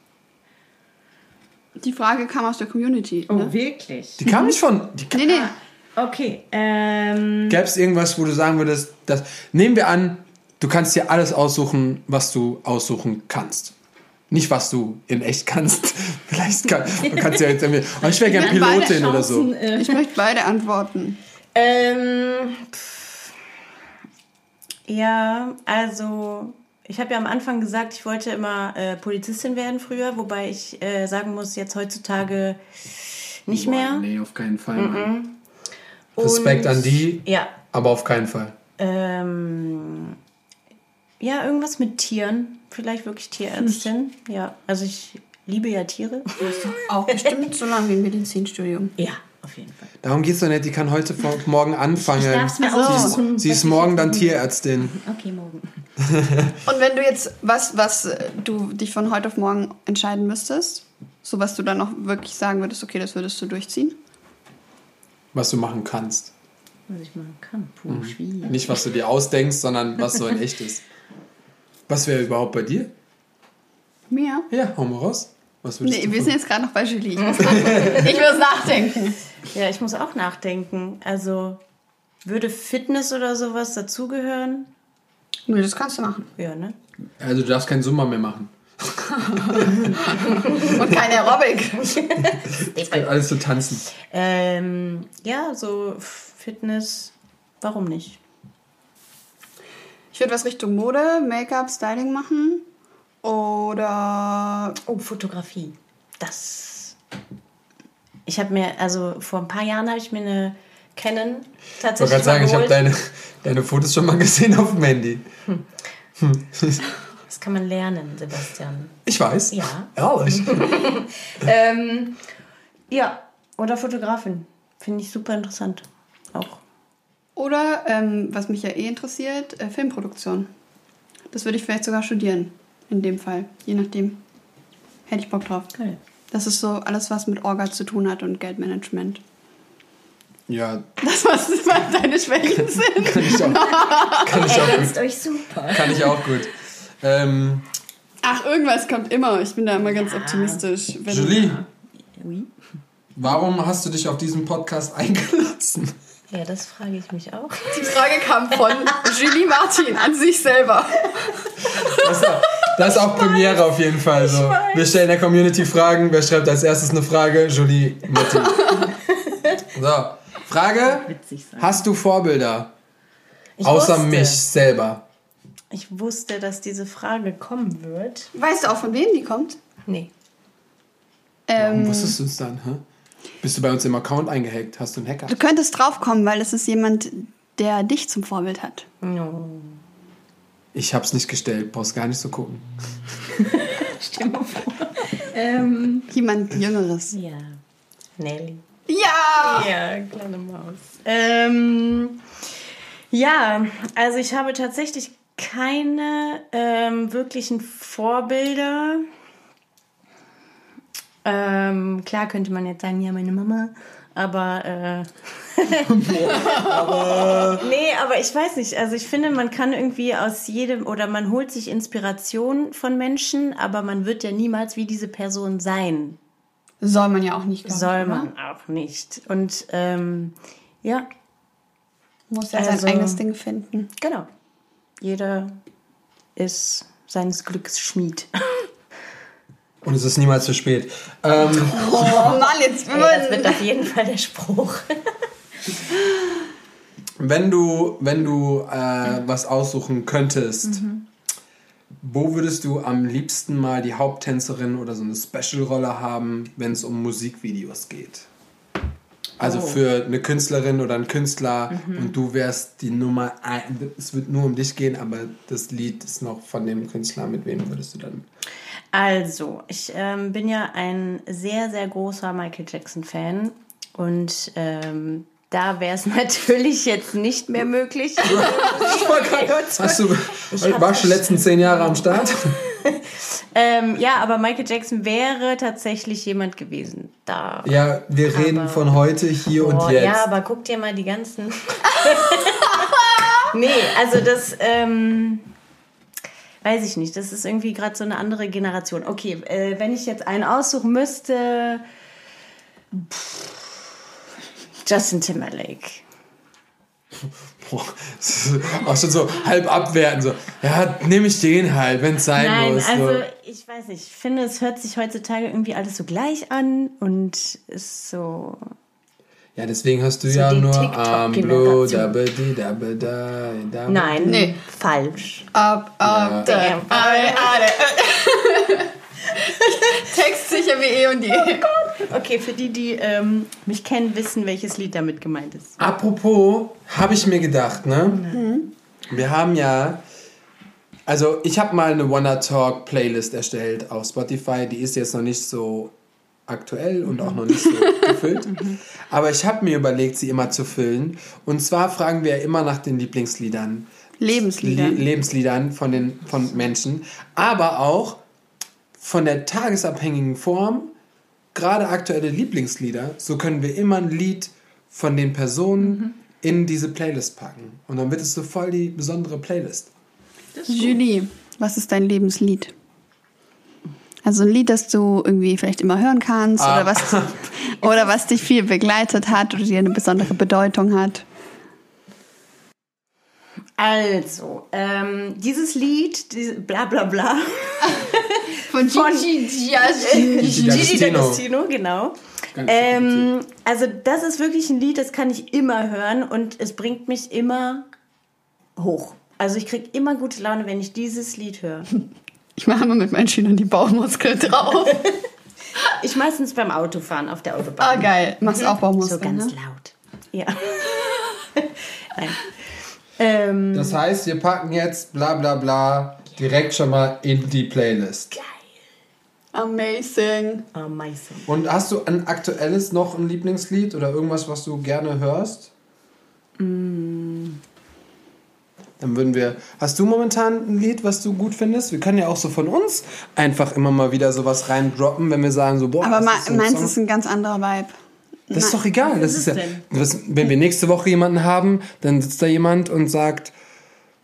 Die Frage kam aus der Community. Oh, Ne? wirklich? Die kam nicht von. Die Nee, nee. Okay, ähm, Gäbe es irgendwas, wo du sagen würdest, dass, nehmen wir an, du kannst dir alles aussuchen, was du aussuchen kannst. Nicht, was du in echt kannst. Vielleicht kann, du kannst ja jetzt irgendwie, oh, ich wäre gern will beide Pilotin oder so. Äh, Ich möchte beide antworten. Ähm, pff, ja, also ich habe ja am Anfang gesagt, ich wollte immer äh, Polizistin werden früher, wobei ich äh, sagen muss, jetzt heutzutage nicht mehr. Nee, auf keinen Fall. Mann. Respekt Und- an die, Ja, aber auf keinen Fall. ähm, ja, irgendwas mit Tieren. Vielleicht wirklich Tierärztin. Ja, also ich liebe ja Tiere. Auch bestimmt so lange wie ein Medizinstudium. Ja, auf jeden Fall. Darum geht's doch nicht, die kann heute morgen anfangen. Ich darf's mir sie ist, sie ist morgen dann. Tierärztin. Okay, morgen. Und wenn du jetzt was, was äh, du dich von heute auf morgen entscheiden müsstest, so was du dann noch wirklich sagen würdest, okay, das würdest du durchziehen? Was du machen kannst. Was ich machen kann. Puh, Mhm. schwierig. Nicht, was du dir ausdenkst, sondern was so in echt ist. Was wäre überhaupt bei dir? Mir? Ja, hau mal raus. Was würdest Nee, wir sind jetzt gerade noch bei Julie. Ich muss nachdenken. ich muss nachdenken. Ja, ich muss auch nachdenken. Also, würde Fitness oder sowas dazugehören? Nö, das kannst du machen. Ja, ne? Also du darfst keinen Summer mehr machen. Und kein Aerobic. Alles zu tanzen. Ähm, ja, so Fitness, warum nicht? Ich würde was Richtung Mode, Make-up, Styling machen. Oder Oh, Fotografie. Das. Ich habe mir, also vor ein paar Jahren habe ich mir eine Canon Ich wollte tatsächlich gerade sagen, ich habe deine, deine Fotos schon mal gesehen auf dem Handy. Das kann man lernen, Sebastian. Ich weiß. Ja. Ehrlich. Ähm, ja, oder Fotografin. Finde ich super interessant. Auch. Oder, ähm, was mich ja eh interessiert, äh, Filmproduktion. Das würde ich vielleicht sogar studieren, in dem Fall. Je nachdem. Hätte ich Bock drauf. Geil. Das ist so alles, was mit Orga zu tun hat und Geldmanagement. Ja, Das, was deine Schwächen sind. kann ich auch, kann ich auch gut. Euch super. Kann ich auch gut. Ähm, Ach, irgendwas kommt immer. Ich bin da immer ganz optimistisch. Wenn Julie, Oui. warum hast du dich auf diesen Podcast eingelassen? Ja, das frage ich mich auch. Die Frage kam von Julie Martin an sich selber. Das, das ist auch Premiere auf jeden Fall. So. Wir stellen der Community Fragen. Wer schreibt als erstes eine Frage? Julie Mutti. So, Frage: Witzig sein. Hast du Vorbilder? Ich Außer wusste. mich selber. Ich wusste, dass diese Frage kommen wird. Weißt du auch, von wem die kommt? Nee. Warum Ähm, wusstest du es dann? Hä? Bist du bei uns im Account eingehackt? Hast du einen Hacker? du könntest draufkommen, weil es ist jemand, der dich zum Vorbild hat. No. Ich hab's nicht gestellt, brauchst gar nicht so gucken. Stell mal vor. ähm, Jemand Jüngeres. ja. Nelly. Ja! Ja, kleine Maus. Ähm, ja, also ich habe tatsächlich keine ähm, wirklichen Vorbilder. Ähm, klar könnte man jetzt sagen, ja, meine Mama, aber, äh, nee, aber ich weiß nicht. Also ich finde, man kann irgendwie aus jedem oder man holt sich Inspiration von Menschen, aber man wird ja niemals wie diese Person sein. Soll man ja auch nicht, glaub ich, Soll oder? man auch nicht. Und ähm, ja, Muss ja Also- sein eigenes Ding finden. genau. Jeder ist seines Glücks Schmied. Und es ist niemals zu spät. Ähm, Oh Mann, jetzt das wird auf jeden Fall der Spruch. wenn du, wenn du äh, was aussuchen könntest, wo würdest du am liebsten mal die Haupttänzerin oder so eine Special-Rolle haben, wenn es um Musikvideos geht? Also Oh. für eine Künstlerin oder einen Künstler und du wärst die Nummer ein. Es wird nur um dich gehen, aber das Lied ist noch von dem Künstler. Mit wem würdest du dann? Also, ich ähm, bin ja ein sehr, sehr großer Michael Jackson-Fan und ähm, da wäre es natürlich jetzt nicht mehr möglich. Hast du, warst du die letzten zehn Jahre am Start? ähm, ja, aber Michael Jackson wäre tatsächlich jemand gewesen. Da. Ja, wir reden Aber- von heute, hier Boah, und jetzt. Ja, aber guck dir mal die ganzen. nee, also das, ähm, weiß ich nicht. Das ist irgendwie gerade so eine andere Generation. Okay, äh, wenn ich jetzt einen aussuchen müsste. pff, Justin Timberlake. Boah, das ist auch schon so halb abwerten, so, ja, nehme ich den halt, wenn es sein Nein, muss. also so. ich weiß nicht. Ich finde, es hört sich heutzutage irgendwie alles so gleich an und ist so. Ja, deswegen hast du so ja nur am Blue, dabedi, dabeda, dabedi. Nein, Hm. falsch. Up, up, Ja. down. Alle, alle. Text sicher wie eh und je. Okay, für die, die ähm, mich kennen, wissen, welches Lied damit gemeint ist. Apropos, habe ich mir gedacht, ne? Wir haben ja, also ich habe mal eine Wanna Talk Playlist erstellt auf Spotify. Die ist jetzt noch nicht so aktuell und auch noch nicht so gefüllt. Aber ich habe mir überlegt, sie immer zu füllen. Und zwar fragen wir ja immer nach den Lieblingsliedern. Lebenslieder. Le Lebensliedern von den von Menschen, aber auch von der tagesabhängigen Form, gerade aktuelle Lieblingslieder, so können wir immer ein Lied von den Personen in diese Playlist packen. Und dann wird es so voll die besondere Playlist. Julie, was ist dein Lebenslied? Also ein Lied, das du irgendwie vielleicht immer hören kannst Ah. oder was oder was dich viel begleitet hat oder dir eine besondere Bedeutung hat. Also, ähm, dieses Lied, die, bla bla bla, Von Von- Gigi Gigi D'Agostino. Genau. Ähm, also das ist wirklich ein Lied, das kann ich immer hören und es bringt mich immer hoch. Also ich kriege immer gute Laune, wenn ich dieses Lied höre. Ich mache immer mit meinen Schülern die Bauchmuskeln drauf. Ich meistens beim Autofahren auf der Ah, Autobahn. geil. Machst auch so Bauchmuskeln, ganz ne? laut. Ja. Nein. Ähm, Das heißt, wir packen jetzt bla bla bla direkt schon mal in die Playlist. geil. Amazing. Amazing. Und hast du ein aktuelles noch ein Lieblingslied oder irgendwas, was du gerne hörst? Dann würden wir. Hast du momentan ein Lied, was du gut findest? Wir können ja auch so von uns einfach immer mal wieder sowas reindroppen, wenn wir sagen so, boah, Aber das ma- ist so ein meins Song. ist ein ganz anderer Vibe. Das ist doch egal. Das ist ist ja, das, wenn wir nächste Woche jemanden haben, dann sitzt da jemand und sagt,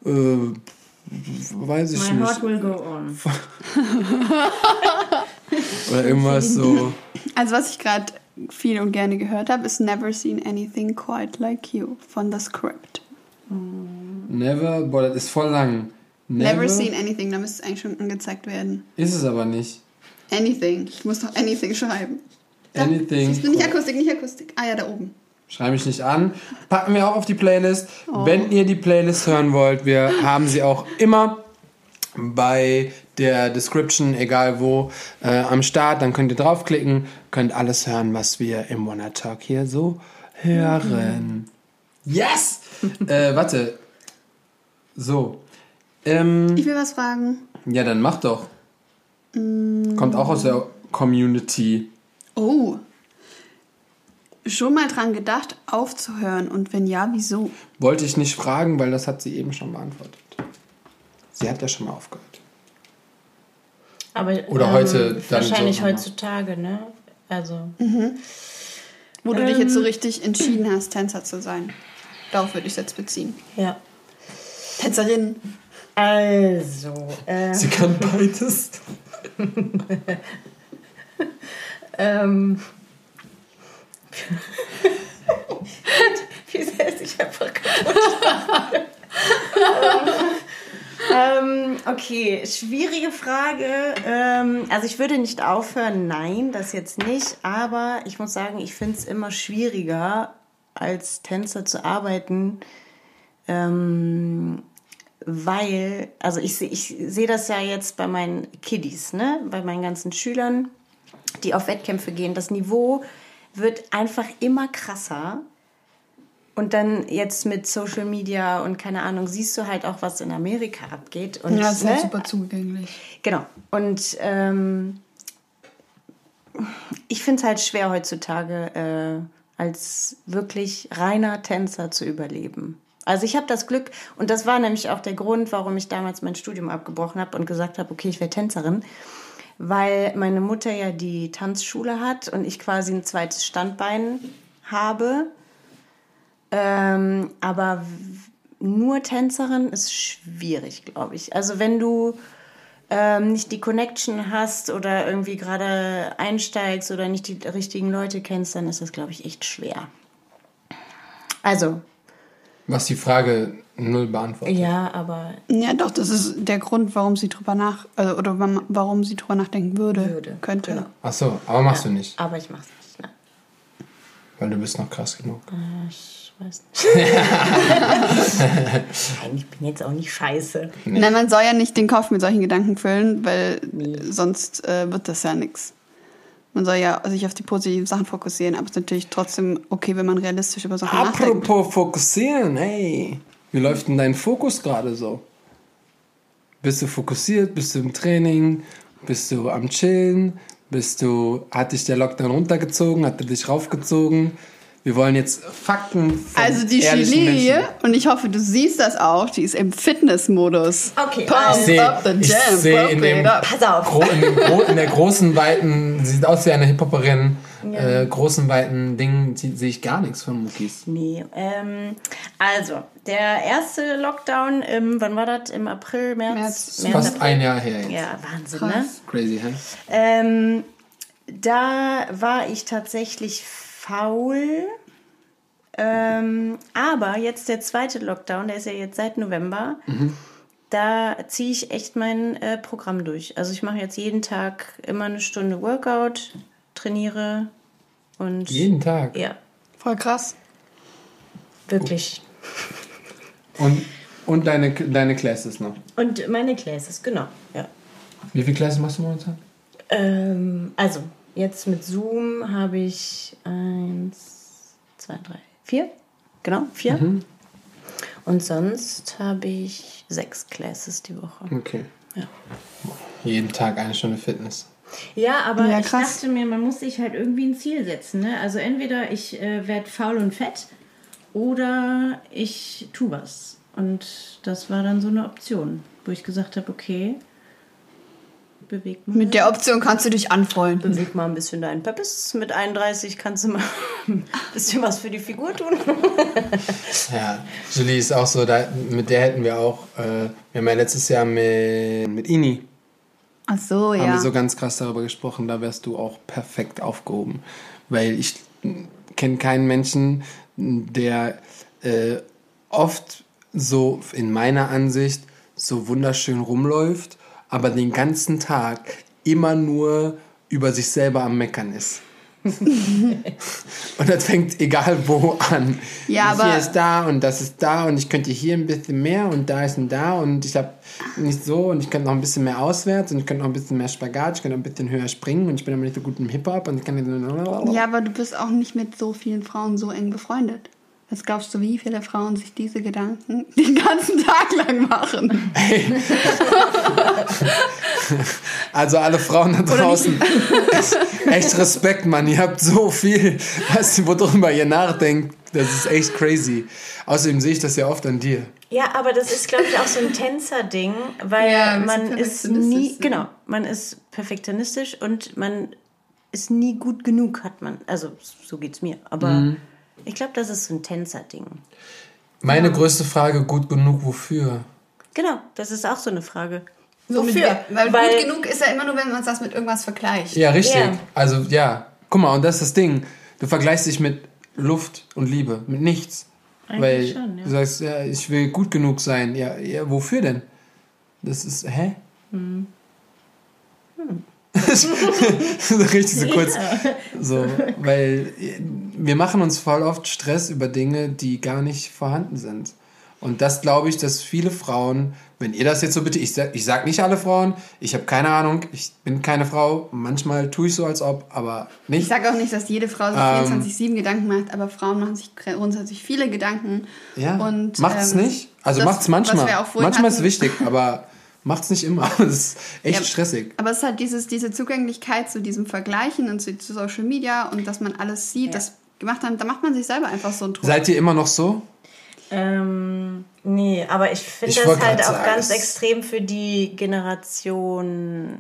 äh, weiß ich My nicht. heart will go on. Oder irgendwas so. Also was ich gerade viel und gerne gehört habe, ist Never Seen Anything Quite Like You von The Script. Never, boah, das ist voll lang. Never, Seen Anything, da müsste es eigentlich schon angezeigt werden. Ist es aber nicht. Anything. Ich muss doch Anything schreiben. Da. Anything. Siehst du, nicht Akustik, nicht Akustik. Ah ja, da oben. Schreib mich nicht an. Packen wir auch auf die Playlist. Wenn ihr die Playlist hören wollt, wir haben sie auch immer bei der Description, egal wo, äh, am Start. Dann könnt ihr draufklicken, könnt alles hören, was wir im Wanna Talk hier so hören. Yes! äh, warte. So. Ähm, Ich will was fragen. ja, dann mach doch. Kommt auch aus der Community. Oh. Schon mal dran gedacht, aufzuhören? Und wenn ja, wieso? Wollte ich nicht fragen, weil das hat sie eben schon beantwortet. Sie hat ja schon mal aufgehört. Aber, Oder heute dann Wahrscheinlich so heutzutage, ne? Also. Wo du dich jetzt Ähm. so richtig entschieden hast, Tänzer zu sein. Darauf würde ich es jetzt beziehen. Ja. Tänzerin. Also. Äh, Sie kann beides. ähm. Wie sehr es sich einfach kaputt ähm, Okay, schwierige Frage. Ähm, also ich würde nicht aufhören, nein, das jetzt nicht. Aber ich muss sagen, ich finde es immer schwieriger, als Tänzer zu arbeiten. Ähm, weil, also ich, ich sehe das ja jetzt bei meinen Kiddies, ne? bei meinen ganzen Schülern, die auf Wettkämpfe gehen. Das Niveau wird einfach immer krasser. Und dann jetzt mit Social Media und keine Ahnung, siehst du halt auch, was in Amerika abgeht. Und, Ja, das ist halt ne? super zugänglich. Genau. Und ähm, ich finde es halt schwer heutzutage, äh, als wirklich reiner Tänzer zu überleben. Also ich habe das Glück, und das war nämlich auch der Grund, warum ich damals mein Studium abgebrochen habe und gesagt habe, okay, ich werde Tänzerin, weil meine Mutter ja die Tanzschule hat und ich quasi ein zweites Standbein habe. Ähm, aber nur Tänzerin ist schwierig, glaube ich. Also wenn du ähm, nicht die Connection hast oder irgendwie gerade einsteigst oder nicht die richtigen Leute kennst, dann ist das, glaube ich, echt schwer. Also, Was die Frage null beantwortet. ja, aber Ja, doch, das ist der Grund, warum sie drüber nach äh, oder warum sie drüber nachdenken würde, Würde, könnte. genau. Ach so, aber machst du nicht, aber ich mach's nicht. Ne? weil du bist noch krass genug. Ich weiß nicht. Nein, ich bin jetzt auch nicht scheiße. Nein, man soll ja nicht den Kopf mit solchen Gedanken füllen, weil sonst äh, wird das ja nichts. Man soll ja sich auf die positiven Sachen fokussieren, aber es ist natürlich trotzdem okay, wenn man realistisch über Sachen nachdenkt. Apropos fokussieren, hey. Wie läuft denn dein Fokus gerade so? Bist du fokussiert? Bist du im Training? Bist du am Chillen? Bist du, hat dich der Lockdown runtergezogen? Hat er dich raufgezogen? Wir wollen jetzt Fakten von Also die Menschen. und ich hoffe, du siehst das auch, die ist im Fitnessmodus. Okay, Pump also- Ich sehe up the ich jam, seh pump in, dem. Pass auf. Gro in, dem Gro in der großen, weiten, sieht aus wie eine Hip-Hopperin, äh, großen, weiten Ding sehe ich gar nichts von Muckis. Nee, ähm, also, der erste Lockdown, im, wann war das? Im April, März? März. Fast April? ein Jahr her jetzt. Ja, Wahnsinn, Krass. ne? Crazy, hä? Ähm, da war ich tatsächlich faul. Ähm, aber jetzt der zweite Lockdown, der ist ja jetzt seit November. Da ziehe ich echt mein äh, Programm durch. Also ich mache jetzt jeden Tag immer eine Stunde Workout, trainiere und Jeden Tag. ja, Voll krass. wirklich. Und, und deine, deine Classes noch. Und meine Classes, genau. Ja. Wie viele Classes machst du momentan? Ähm, also, jetzt mit Zoom habe ich eins, zwei, drei, vier. Genau, vier. Und sonst habe ich sechs Classes die Woche. Okay. Ja. Jeden Tag eine Stunde Fitness. Ja, aber Ja, ich dachte mir, man muss sich halt irgendwie ein Ziel setzen. Ne? Also entweder ich äh, werde faul und fett oder ich tu was. Und das war dann so eine Option, wo ich gesagt habe, okay, beweg mal. Mit der Option kannst du dich anfreunden. Beweg mal ein bisschen deinen Pöppis. Mit 31 kannst du mal ein bisschen was für die Figur tun. Ja, Julie ist auch so, da, mit der hätten wir auch, äh, wir haben ja letztes Jahr mit, mit Ini, Ach so, haben ja. wir so ganz krass darüber gesprochen, da wärst du auch perfekt aufgehoben. Weil ich kenne keinen Menschen, der äh, oft so in meiner Ansicht so wunderschön rumläuft, aber den ganzen Tag immer nur über sich selber am Meckern ist. und das fängt egal wo an. Ja, hier ist da und das ist da und ich könnte hier ein bisschen mehr und da ist ein da und ich habe nicht so und ich könnte noch ein bisschen mehr auswärts und ich könnte noch ein bisschen mehr Spagat, ich könnte noch ein bisschen höher springen und ich bin aber nicht so gut im Hip-Hop und ich kann Ja, aber du bist auch nicht mit so vielen Frauen so eng befreundet. Was glaubst du, wie viele Frauen sich diese Gedanken den ganzen Tag lang machen? Also alle Frauen da draußen, echt, echt Respekt, Mann. Ihr habt so viel, was, worüber ihr nachdenkt. Das ist echt crazy. Außerdem sehe ich das ja oft an dir. Ja, aber das ist, glaube ich, auch so ein Tänzer-Ding, weil Ja, man ist perfektionistisch nie, genau, man ist perfektionistisch und man ist nie gut genug, hat man. Also, so geht's mir. Aber Mhm. Ich glaube, das ist so ein Tänzer-Ding. Meine größte Frage, gut genug wofür? Genau, das ist auch so eine Frage. So Wofür? Weil, Weil- gut genug ist ja immer nur, wenn man das mit irgendwas vergleicht. Ja, richtig. Ja. Also ja, guck mal, und das ist das Ding. Du vergleichst dich mit Luft und Liebe, mit nichts. Eigentlich Weil schon, ja. du sagst, ja, ich will gut genug sein. Ja, ja wofür denn? Das ist, hä? Hm. so richtig so kurz. So, weil wir machen uns voll oft Stress über Dinge, die gar nicht vorhanden sind. Und das glaube ich, dass viele Frauen, wenn ihr das jetzt so bitte, ich sag, ich sag nicht alle Frauen, ich habe keine Ahnung, ich bin keine Frau, manchmal tue ich so, als ob, aber Ich nicht. sage auch nicht, dass jede Frau sich Ähm, 24-7 Gedanken macht, aber Frauen machen sich grundsätzlich viele Gedanken. Ja, Und, macht's ähm, nicht. Also das, macht's manchmal. Manchmal ist es hatten- wichtig, aber macht's nicht immer. Das ist echt Ja, stressig. Aber es ist halt dieses, diese Zugänglichkeit zu diesem Vergleichen und zu, zu Social Media und dass man alles sieht, Ja. das gemacht haben, da macht man sich selber einfach so einen Druck. Seid ihr immer noch so? Ähm, nee, aber ich finde das halt auch sagen, ganz extrem für die Generation,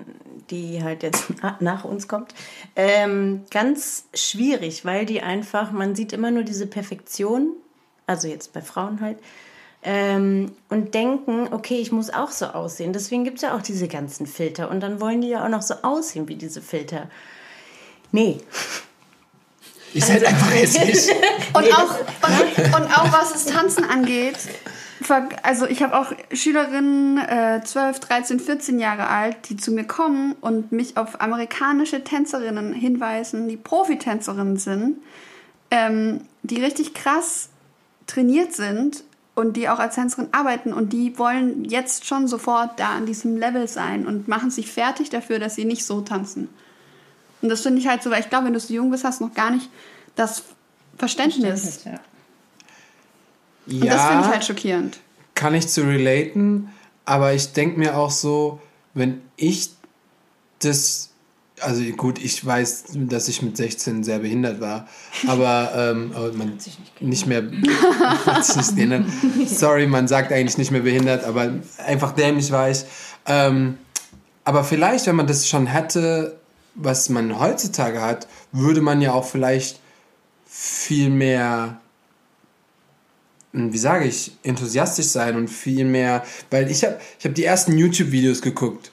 die halt jetzt na- nach uns kommt, ähm, ganz schwierig, weil die einfach, man sieht immer nur diese Perfektion, also jetzt bei Frauen halt, ähm, und denken, okay, ich muss auch so aussehen. Deswegen gibt es ja auch diese ganzen Filter und dann wollen die ja auch noch so aussehen wie diese Filter. Nee, Ihr seid einfach hässlich. Und, auch, und, und auch was das Tanzen angeht, also ich habe auch Schülerinnen, äh, 12, 13, 14 Jahre alt, die zu mir kommen und mich auf amerikanische Tänzerinnen hinweisen, die Profitänzerinnen sind, ähm, die richtig krass trainiert sind und die auch als Tänzerin arbeiten und die wollen jetzt schon sofort da an diesem Level sein und machen sich fertig dafür, dass sie nicht so tanzen. Und das finde ich halt so, weil ich glaube, wenn du so jung bist, hast du noch gar nicht das Verständnis. Und das finde ich halt schockierend. kann ich zu relaten, aber ich denke mir auch so, wenn ich das, also gut, ich weiß, dass ich mit 16 sehr behindert war, aber ähm, man nicht, mehr hat sich nicht geändert. Sorry, man sagt eigentlich nicht mehr behindert, aber einfach dämlich war ich. Ähm, aber vielleicht, wenn man das schon hätte, was man heutzutage hat, würde man ja auch vielleicht viel mehr wie sage ich, enthusiastisch sein und viel mehr, weil ich habe ich hab die ersten YouTube-Videos geguckt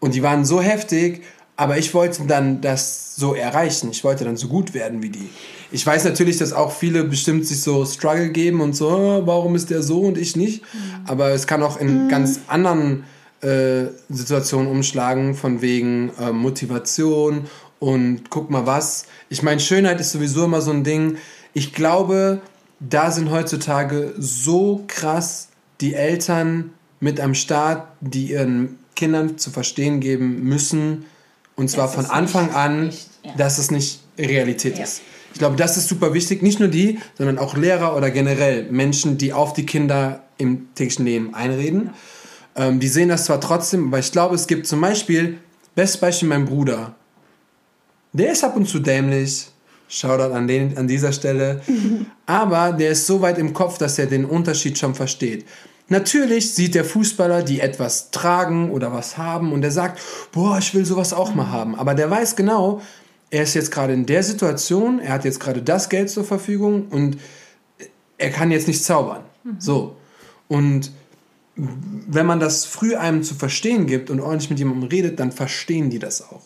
und die waren so heftig, aber ich wollte dann das so erreichen. Ich wollte dann so gut werden wie die. Ich weiß natürlich, dass auch viele bestimmt sich so Struggle geben und so, "Oh, warum ist der so und ich nicht? Aber es kann auch in ganz anderen äh, Situationen umschlagen, von wegen äh, Motivation und guck mal was. Ich meine, Schönheit ist sowieso immer so ein Ding. Ich glaube, da sind heutzutage so krass die Eltern mit am Start, die ihren Kindern zu verstehen geben müssen, und zwar von Anfang nicht- an, nicht- ja. dass es nicht Realität Ja. ist. Ich glaube, das ist super wichtig. Nicht nur die, sondern auch Lehrer oder generell Menschen, die auf die Kinder im täglichen Leben einreden. Ähm, die sehen das zwar trotzdem, aber ich glaube, es gibt zum Beispiel, bestes Beispiel mein Bruder. Der ist ab und zu dämlich. Shoutout an, den, an dieser Stelle. Aber der ist so weit im Kopf, dass er den Unterschied schon versteht. Natürlich sieht der Fußballer, die etwas tragen oder was haben und der sagt, boah, ich will sowas auch mal haben. Aber der weiß genau, er ist jetzt gerade in der Situation, er hat jetzt gerade das Geld zur Verfügung und er kann jetzt nicht zaubern. So. Und wenn man das früh einem zu verstehen gibt und ordentlich mit jemandem redet, dann verstehen die das auch.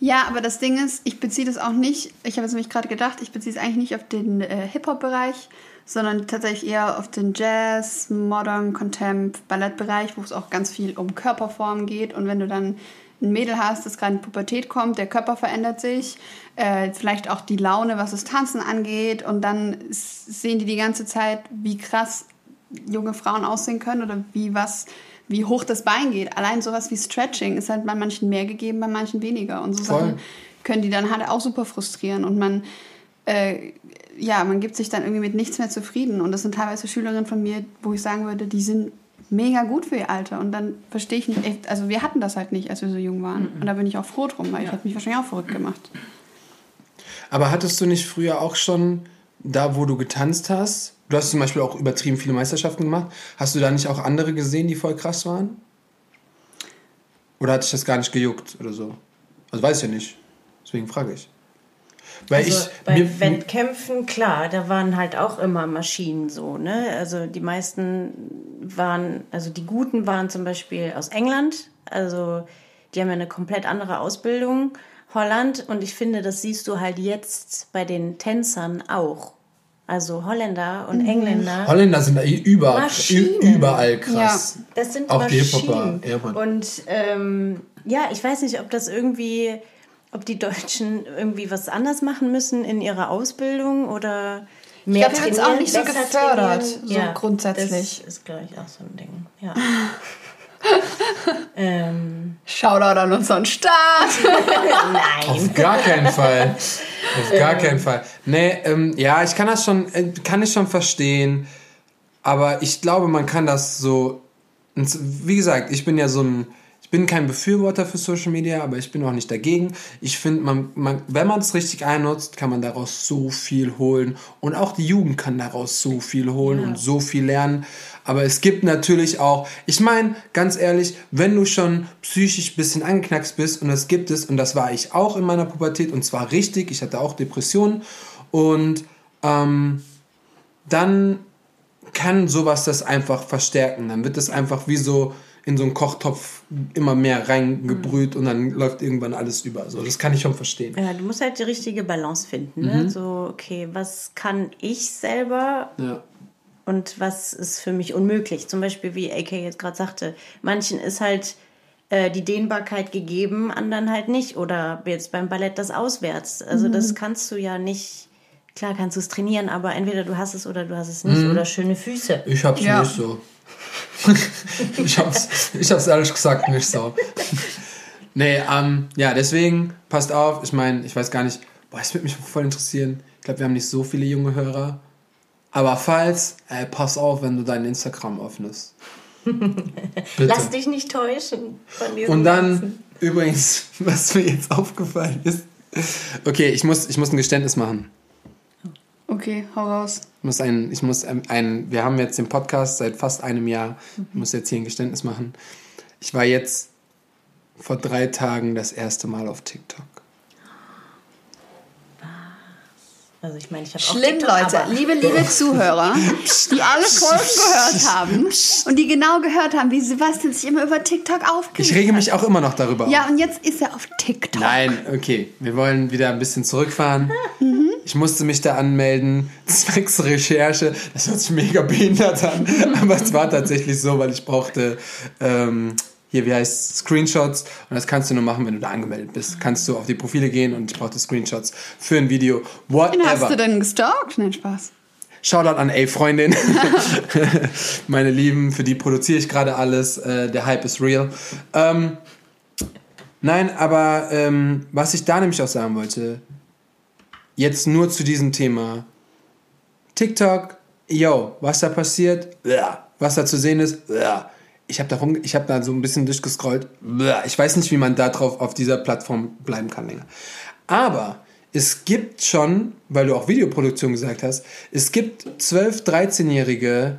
Ja, aber das Ding ist, ich beziehe das auch nicht, ich habe jetzt nämlich gerade gedacht, ich beziehe es eigentlich nicht auf den äh, Hip-Hop-Bereich, sondern tatsächlich eher auf den Jazz, Modern, Contempt, Ballettbereich, wo es auch ganz viel um Körperform geht. Und wenn du dann ein Mädel hast, das gerade in Pubertät kommt, der Körper verändert sich, äh, vielleicht auch die Laune, was das Tanzen angeht und dann sehen die die ganze Zeit, wie krass junge Frauen aussehen können oder wie was wie hoch das Bein geht. Allein sowas wie Stretching ist halt bei manchen mehr gegeben, bei manchen weniger. Und so Voll. Sachen können die dann halt auch super frustrieren. Und man, äh, ja, man gibt sich dann irgendwie mit nichts mehr zufrieden. Und das sind teilweise Schülerinnen von mir, wo ich sagen würde, die sind mega gut für ihr Alter. Und dann verstehe ich nicht, also wir hatten das halt nicht, als wir so jung waren. Mhm. Und da bin ich auch froh drum, weil ja. ich hätte mich wahrscheinlich auch verrückt gemacht. Aber hattest du nicht früher auch schon, da wo du getanzt hast, Du hast zum Beispiel auch übertrieben viele Meisterschaften gemacht. Hast du da nicht auch andere gesehen, die voll krass waren? Oder hat dich das gar nicht gejuckt oder so? Also weiß ich ja nicht. Deswegen frage ich. Weil also ich, bei mir, Wettkämpfen, klar, da waren halt auch immer Maschinen so, ne? Also die meisten waren, also die Guten waren zum Beispiel aus England, also die haben ja eine komplett andere Ausbildung. Holland und ich finde, das siehst du halt jetzt bei den Tänzern auch. Also Holländer und mhm. Engländer. Holländer sind überall, überall krass. Ja, das sind Auch Maschinen. Ja, und ähm, ja, ich weiß nicht, ob das irgendwie, ob die Deutschen irgendwie was anders machen müssen in ihrer Ausbildung oder mehr Ich glaube, wird auch nicht so gefördert, so ja, grundsätzlich. Das ist, glaube ich, auch so ein Ding. Ja. ähm. Shoutout an unseren Staat. Nein. Auf gar keinen Fall. Auf gar ähm. keinen Fall. Nee, ähm, ja, ich kann das schon, äh, kann ich schon verstehen. Aber ich glaube, man kann das so. Wie gesagt, ich bin ja so ein. Ich bin kein Befürworter für Social Media, aber ich bin auch nicht dagegen. Ich finde, man, man, wenn man es richtig einnutzt, kann man daraus so viel holen. Und auch die Jugend kann daraus so viel holen ja. und so viel lernen. Aber es gibt natürlich auch, ich meine, ganz ehrlich, wenn du schon psychisch ein bisschen angeknackst bist, und das gibt es, und das war ich auch in meiner Pubertät, und zwar richtig, ich hatte auch Depressionen, und ähm, dann kann sowas das einfach verstärken. Dann wird es einfach wie so in so einen Kochtopf immer mehr reingebrüht mhm. und dann läuft irgendwann alles über. So, das kann ich schon verstehen. Ja, du musst halt die richtige Balance finden. Ne? Mhm. So, okay, was kann ich selber ja und was ist für mich unmöglich. Zum Beispiel, wie AK jetzt gerade sagte, manchen ist halt äh, die Dehnbarkeit gegeben, anderen halt nicht. Oder jetzt beim Ballett das auswärts. Also mhm. das kannst du ja nicht. Klar kannst du es trainieren, aber entweder du hast es oder du hast es nicht. Mhm. Oder schöne Füße. Ich hab's ja. nicht so. ich, hab's, ich hab's ehrlich gesagt nicht so. nee, ähm, ja, deswegen passt auf. Ich meine, ich weiß gar nicht, boah, es würde mich voll interessieren. Ich glaube, wir haben nicht so viele junge Hörer. Aber falls, ey, pass auf, wenn du dein Instagram öffnest. Lass dich nicht täuschen von diesem Und dann, Ganzen. übrigens, was mir jetzt aufgefallen ist. Okay, ich muss, ich muss ein Geständnis machen. Okay, hau raus. Ich muss ein, ich muss ein, ein, wir haben jetzt den Podcast seit fast einem Jahr. Ich muss jetzt hier ein Geständnis machen. Ich war jetzt vor drei Tagen das erste Mal auf TikTok. Also ich meine, ich habe Schlimm, TikTok, Leute, liebe, liebe Zuhörer, die alle Folgen gehört haben und die genau gehört haben, wie Sebastian sich immer über TikTok aufgeregt Ich rege mich auch immer noch darüber Ja, und jetzt ist er auf TikTok. Nein, okay, wir wollen wieder ein bisschen zurückfahren. Mhm. Ich musste mich da anmelden, zwecks Recherche. Das hört sich mega behindert an, aber es war tatsächlich so, weil ich brauchte... Ähm, hier, wie heißt Screenshots und das kannst du nur machen, wenn du da angemeldet bist. Kannst du auf die Profile gehen und ich brauchte Screenshots für ein Video. Whatever. Wen hast du denn gestalkt? Nein, Spaß. Shoutout an ey Freundin, meine Lieben, für die produziere ich gerade alles. Äh, der Hype ist real. Ähm, nein, aber ähm, was ich da nämlich auch sagen wollte, jetzt nur zu diesem Thema. TikTok, yo, was da passiert, was da zu sehen ist, ich habe da, ich hab da so ein bisschen durchgescrollt. Ich weiß nicht, wie man da drauf auf dieser Plattform bleiben kann länger. Aber es gibt schon, weil du auch Videoproduktion gesagt hast, es gibt 12-, 13-Jährige,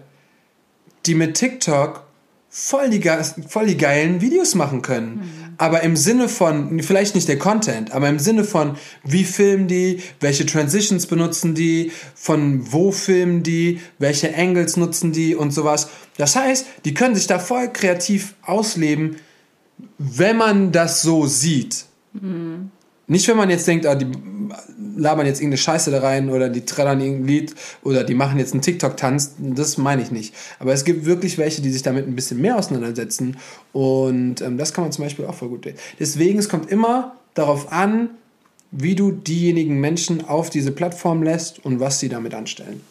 die mit TikTok voll die, voll die geilen Videos machen können. Mhm. Aber im Sinne von, vielleicht nicht der Content, aber im Sinne von, wie filmen die, welche Transitions benutzen die, von wo filmen die, welche Angles nutzen die und sowas. Das heißt, die können sich da voll kreativ ausleben, wenn man das so sieht. Mhm. Nicht, wenn man jetzt denkt, ah, die labern jetzt irgendeine Scheiße da rein oder die trällern irgendein Lied oder die machen jetzt einen TikTok-Tanz. Das meine ich nicht. Aber es gibt wirklich welche, die sich damit ein bisschen mehr auseinandersetzen. Und ähm, das kann man zum Beispiel auch voll gut. Deswegen, es kommt immer darauf an, wie du diejenigen Menschen auf diese Plattform lässt und was sie damit anstellen.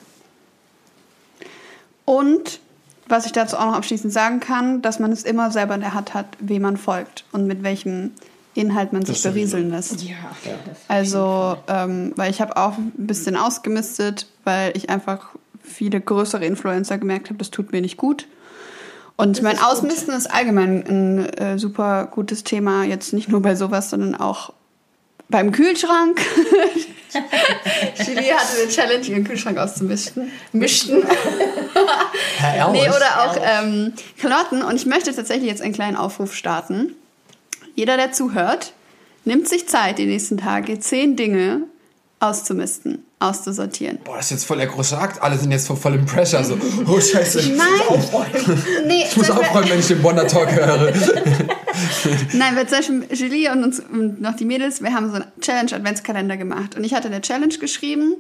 Und was ich dazu auch noch abschließend sagen kann, dass man es immer selber in der Hand hat, wem man folgt und mit welchem Inhalt man sich berieseln lässt. Ja, ja. Also, ähm, weil ich habe auch ein bisschen ausgemistet, weil ich einfach viele größere Influencer gemerkt habe, das tut mir nicht gut. Und das mein Ausmisten gut. ist allgemein ein äh, super gutes Thema, jetzt nicht nur bei sowas, sondern auch beim Kühlschrank. Julie hatte eine Challenge, ihren Kühlschrank auszumischen. Mischten. nee, oder auch ähm, Klamotten. Und ich möchte tatsächlich jetzt einen kleinen Aufruf starten. Jeder, der zuhört, nimmt sich Zeit, die nächsten Tage zehn Dinge auszumisten, auszusortieren. Boah, das ist jetzt voll der große Akt. Alle sind jetzt voll im Pressure. So, oh Scheiße. Ich, Nein. Nee, ich muss aufräumen, wenn ich den Bonner Talk höre. Nein, weil zum Beispiel Julie und uns und noch die Mädels, wir haben so einen Challenge-Adventskalender gemacht. Und ich hatte eine Challenge geschrieben,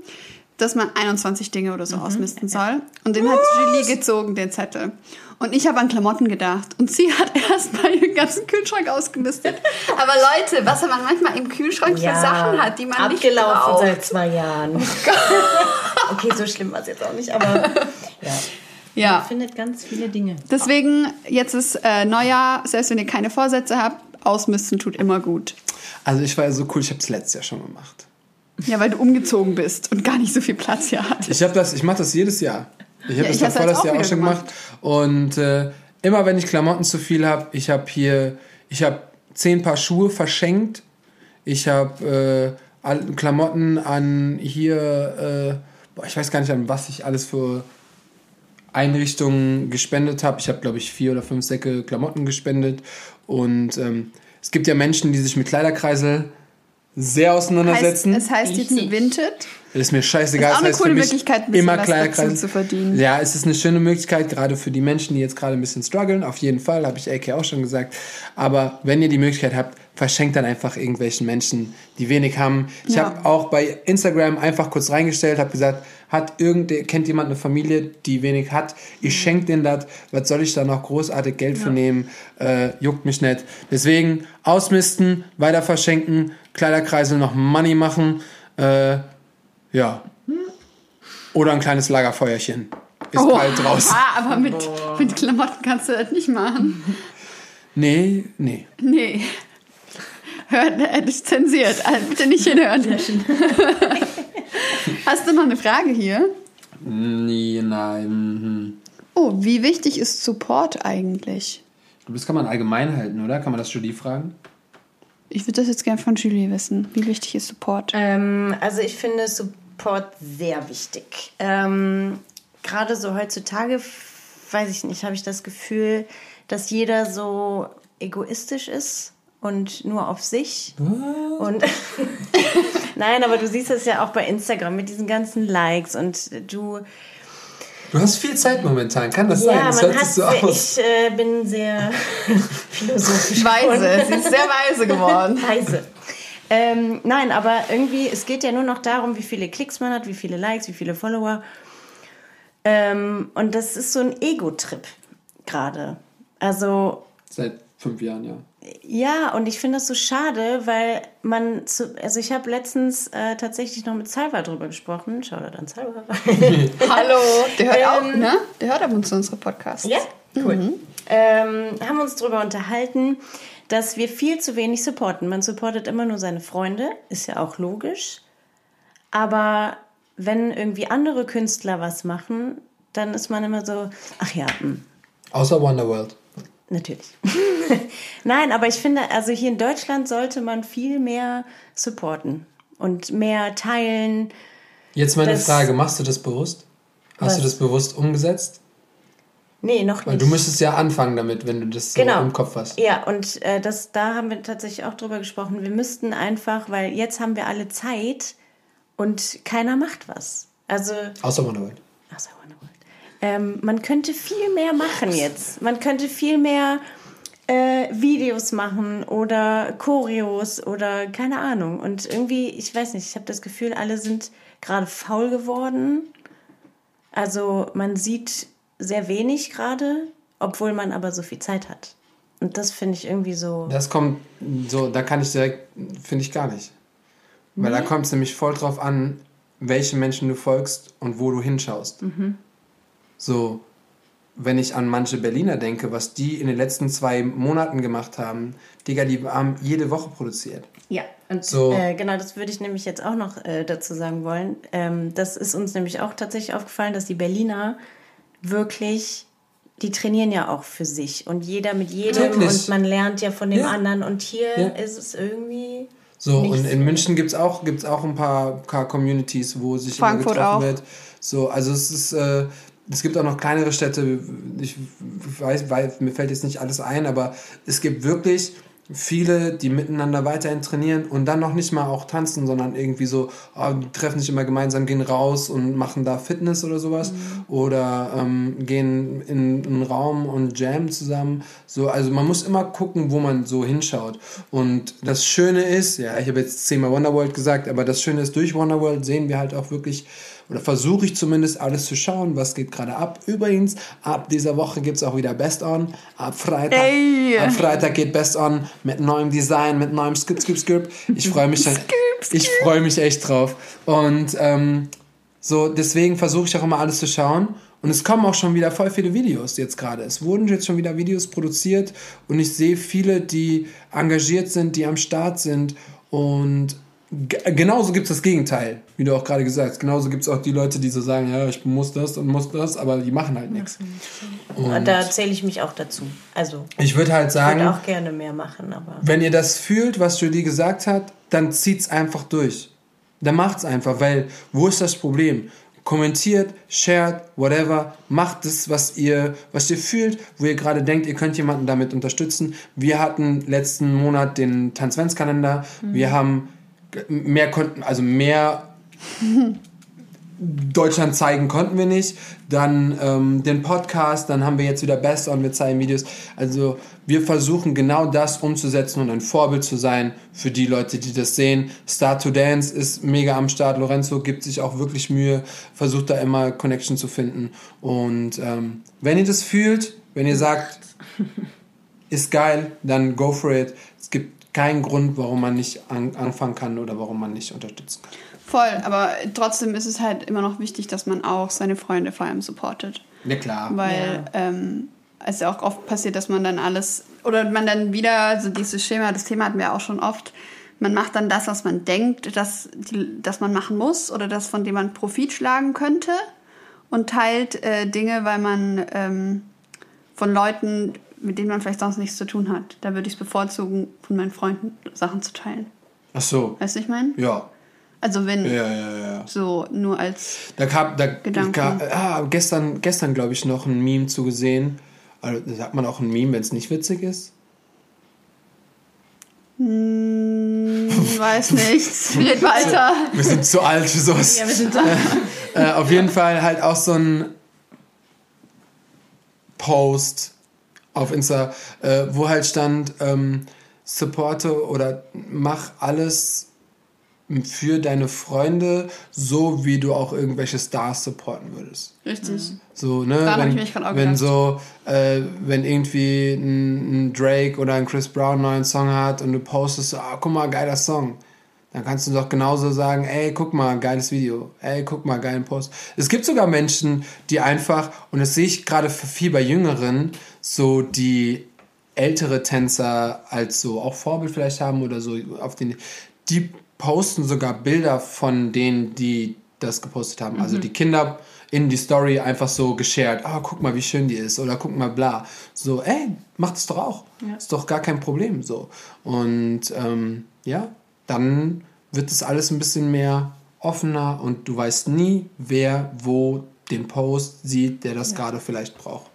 dass man 21 Dinge oder so mhm. ausmisten soll. Und den hat Julie gezogen, den Zettel. Und ich habe an Klamotten gedacht. Und sie hat erstmal ihren ganzen Kühlschrank ausgemistet. Aber Leute, was man manchmal im Kühlschrank ja, für Sachen hat, die man abgelaufen nicht Abgelaufen seit zwei Jahren. Oh okay, so schlimm war es jetzt auch nicht, aber ja. Ja. Man findet ganz viele Dinge. Deswegen, jetzt ist äh, Neujahr, selbst wenn ihr keine Vorsätze habt, ausmisten tut immer gut. Also ich war ja so cool, ich habe es letztes Jahr schon gemacht. Ja, weil du umgezogen bist und gar nicht so viel Platz hier hattest. Ich habe das, ich mache das jedes Jahr. Ich habe ja, das davor das Jahr auch schon gemacht. gemacht. Und äh, immer wenn ich Klamotten zu viel habe, ich habe hier, ich habe zehn Paar Schuhe verschenkt. Ich habe äh, Klamotten an hier, äh, boah, ich weiß gar nicht an was ich alles für Einrichtungen gespendet habe. Ich habe, glaube ich, vier oder fünf Säcke Klamotten gespendet. Und ähm, es gibt ja Menschen, die sich mit Kleiderkreisel sehr auseinandersetzen. Heißt, es heißt jetzt Vinted. Ist mir scheißegal. Ist auch eine coole Möglichkeit, ein immer kleiner zu verdienen. Ja, es ist eine schöne Möglichkeit, gerade für die Menschen, die jetzt gerade ein bisschen strugglen. Auf jeden Fall, habe ich AK auch schon gesagt. Aber wenn ihr die Möglichkeit habt, verschenkt dann einfach irgendwelchen Menschen, die wenig haben. Ich ja. habe auch bei Instagram einfach kurz reingestellt, habe gesagt, hat irgend, kennt jemand eine Familie, die wenig hat? Ich schenke denen das. Was soll ich da noch großartig Geld ja. für nehmen? Äh, juckt mich nicht. Deswegen ausmisten, weiter verschenken, Kleiderkreisel noch Money machen. Äh, ja. Oder ein kleines Lagerfeuerchen. Ist oh. kalt draußen. Ah, aber mit, mit Klamotten kannst du das nicht machen. Nee, nee. Nee. Hört, er ist zensiert. Also bitte nicht hinhören. Hast du noch eine Frage hier? Nee, nein. Oh, wie wichtig ist Support eigentlich? Das kann man allgemein halten, oder? Kann man das Julie fragen? Ich würde das jetzt gerne von Julie wissen. Wie wichtig ist Support? Ähm, also ich finde Support sehr wichtig. Ähm, Gerade so heutzutage, weiß ich nicht, habe ich das Gefühl, dass jeder so egoistisch ist und nur auf sich. Was? Und nein, aber du siehst es ja auch bei Instagram mit diesen ganzen Likes und du. Du hast viel Zeit momentan, kann das ja, sein? Das man hört hat, so aus. Ich äh, bin sehr philosophisch. Weise, sie ist sehr weise geworden. Weise. Ähm, nein, aber irgendwie, es geht ja nur noch darum, wie viele Klicks man hat, wie viele Likes, wie viele Follower. Ähm, und das ist so ein Ego-Trip gerade. Also. Seit fünf Jahren, ja. Ja, und ich finde das so schade, weil man, zu, also ich habe letztens äh, tatsächlich noch mit Salva drüber gesprochen. Schau da dann Salva. Hallo, der hört ähm, auch, ne? Der hört ab und zu unsere Podcasts. Ja, cool. Mhm. Ähm, haben uns darüber unterhalten, dass wir viel zu wenig supporten. Man supportet immer nur seine Freunde, ist ja auch logisch. Aber wenn irgendwie andere Künstler was machen, dann ist man immer so, ach ja. Mh. Hm. Außer Wonderworld. Natürlich. Nein, aber ich finde, also hier in Deutschland sollte man viel mehr supporten und mehr teilen. Jetzt meine Frage, machst du das bewusst? Hast was? du das bewusst umgesetzt? Nee, noch nicht. Weil du müsstest ja anfangen damit, wenn du das so genau. im Kopf hast. Ja, und äh, das, da haben wir tatsächlich auch drüber gesprochen. Wir müssten einfach, weil jetzt haben wir alle Zeit und keiner macht was. Also. Außer Wonderworld. Außer Wonderworld. Ähm, man könnte viel mehr machen jetzt. Man könnte viel mehr äh, Videos machen oder Choreos oder keine Ahnung. Und irgendwie, ich weiß nicht, ich habe das Gefühl, alle sind gerade faul geworden. Also man sieht sehr wenig gerade, obwohl man aber so viel Zeit hat. Und das finde ich irgendwie so. Das kommt so, da kann ich direkt, finde ich gar nicht. Weil da kommt es nämlich voll drauf an, welche Menschen du folgst und wo du hinschaust. So, wenn ich an manche Berliner denke, was die in den letzten zwei Monaten gemacht haben, Digga, die haben jede Woche produziert. Ja, und So. äh, genau, das würde ich nämlich jetzt auch noch äh, dazu sagen wollen. Ähm, das ist uns nämlich auch tatsächlich aufgefallen, dass die Berliner wirklich, die trainieren ja auch für sich und jeder mit jedem Wirklich? und man lernt ja von dem Ja. anderen und hier Ja. ist es irgendwie. So, Nicht und in. München gibt es auch, gibt's auch ein paar, paar Communities, wo sich Frankfurt immer getroffen auch. wird. So, also es ist, äh, es gibt auch noch kleinere Städte, ich weiß, weil, mir fällt jetzt nicht alles ein, aber es gibt wirklich viele, die miteinander weiterhin trainieren und dann noch nicht mal auch tanzen, sondern irgendwie so, oh, die treffen sich immer gemeinsam, gehen raus und machen da Fitness oder sowas oder ähm, gehen in einen Raum und jammen zusammen. So, also man muss immer gucken, wo man so hinschaut. Und das Schöne ist, ja, ich habe jetzt zehnmal Wonderworld gesagt, aber das Schöne ist, durch Wonderworld sehen wir halt auch wirklich oder versuche ich zumindest alles zu schauen, was geht gerade ab. Übrigens, ab dieser Woche gibt es auch wieder Best On. Ab Freitag, Ey. ab Freitag geht Best On mit neuem Design, mit neuem Skip, Skip, Skip. Ich freue mich, ich freue mich echt drauf. Und ähm, so, deswegen versuche ich auch immer alles zu schauen. Und es kommen auch schon wieder voll viele Videos jetzt gerade. Es wurden jetzt schon wieder Videos produziert und ich sehe viele, die engagiert sind, die am Start sind. Und genauso gibt es das Gegenteil, wie du auch gerade gesagt hast. Genauso gibt es auch die Leute, die so sagen, ja, ich muss das und muss das, aber die machen halt nichts. Und da zähle ich mich auch dazu. Also, Ich würde halt ich sagen, würde auch gerne mehr machen, aber. wenn ihr das fühlt, was Julie gesagt hat, dann zieht's einfach durch. Dann macht's einfach, weil wo ist das Problem? Kommentiert, shared, whatever, macht das, was ihr, was ihr fühlt, wo ihr gerade denkt, ihr könnt jemanden damit unterstützen. Wir hatten letzten Monat den Tanzventskalender. Wir haben mehr konnten, also mehr Deutschland zeigen konnten wir nicht. Dann ähm, den Podcast, dann haben wir jetzt wieder Best on, wir zeigen Videos. Also wir versuchen genau das umzusetzen und ein Vorbild zu sein für die Leute, die das sehen. Start to Dance ist mega am Start. Lorenzo gibt sich auch wirklich Mühe, versucht da immer Connection zu finden. Und ähm, wenn ihr das fühlt, wenn ihr sagt, ist geil, dann go for it. Keinen Grund, warum man nicht an, anfangen kann oder warum man nicht unterstützen kann. Voll, aber trotzdem ist es halt immer noch wichtig, dass man auch seine Freunde vor allem supportet. Ja klar. Weil ähm, es ja auch oft passiert, dass man dann alles, oder man dann wieder, also dieses Schema, das Thema hatten wir auch schon oft, man macht dann das, was man denkt, dass, die, dass man machen muss oder das, von dem man Profit schlagen könnte und teilt äh, Dinge, weil man ähm, von Leuten, mit denen man vielleicht sonst nichts zu tun hat. Da würde ich es bevorzugen, von meinen Freunden Sachen zu teilen. Ach so. Weißt du, ich meine? Ja. Also wenn Ja, ja, ja. so nur als Da kam, da. Gab, ah, gestern, gestern glaube ich, noch ein Meme zu gesehen. Also, sagt man auch ein Meme, wenn es nicht witzig ist? hm, weiß nicht, geht weiter. Wir sind zu alt für sowas. Ja, wir sind da. äh, auf jeden Fall halt auch so ein Post auf Insta, äh, wo halt stand, ähm, supporte oder mach alles für deine Freunde, so wie du auch irgendwelche Stars supporten würdest. Richtig. So, ne? Daran wenn, ich mich auch wenn so, äh, wenn irgendwie ein, ein Drake oder ein Chris Brown einen neuen Song hat und du postest so, ah, guck mal, geiler Song. Dann kannst du doch genauso sagen, ey, guck mal, geiles Video. Ey, guck mal, geilen Post. Es gibt sogar Menschen, die einfach, und das sehe ich gerade viel bei Jüngeren, so die ältere Tänzer als so auch Vorbild vielleicht haben oder so auf den, die posten sogar Bilder von denen, die das gepostet haben. Also die Kinder in die Story einfach so geshared. Ah, guck mal, wie schön die ist. Oder guck mal, bla. So, ey, macht es doch auch. Ist doch gar kein Problem. So. Und ähm, ja, dann wird es alles ein bisschen mehr offener und du weißt nie, wer wo den Post sieht, der das gerade vielleicht braucht.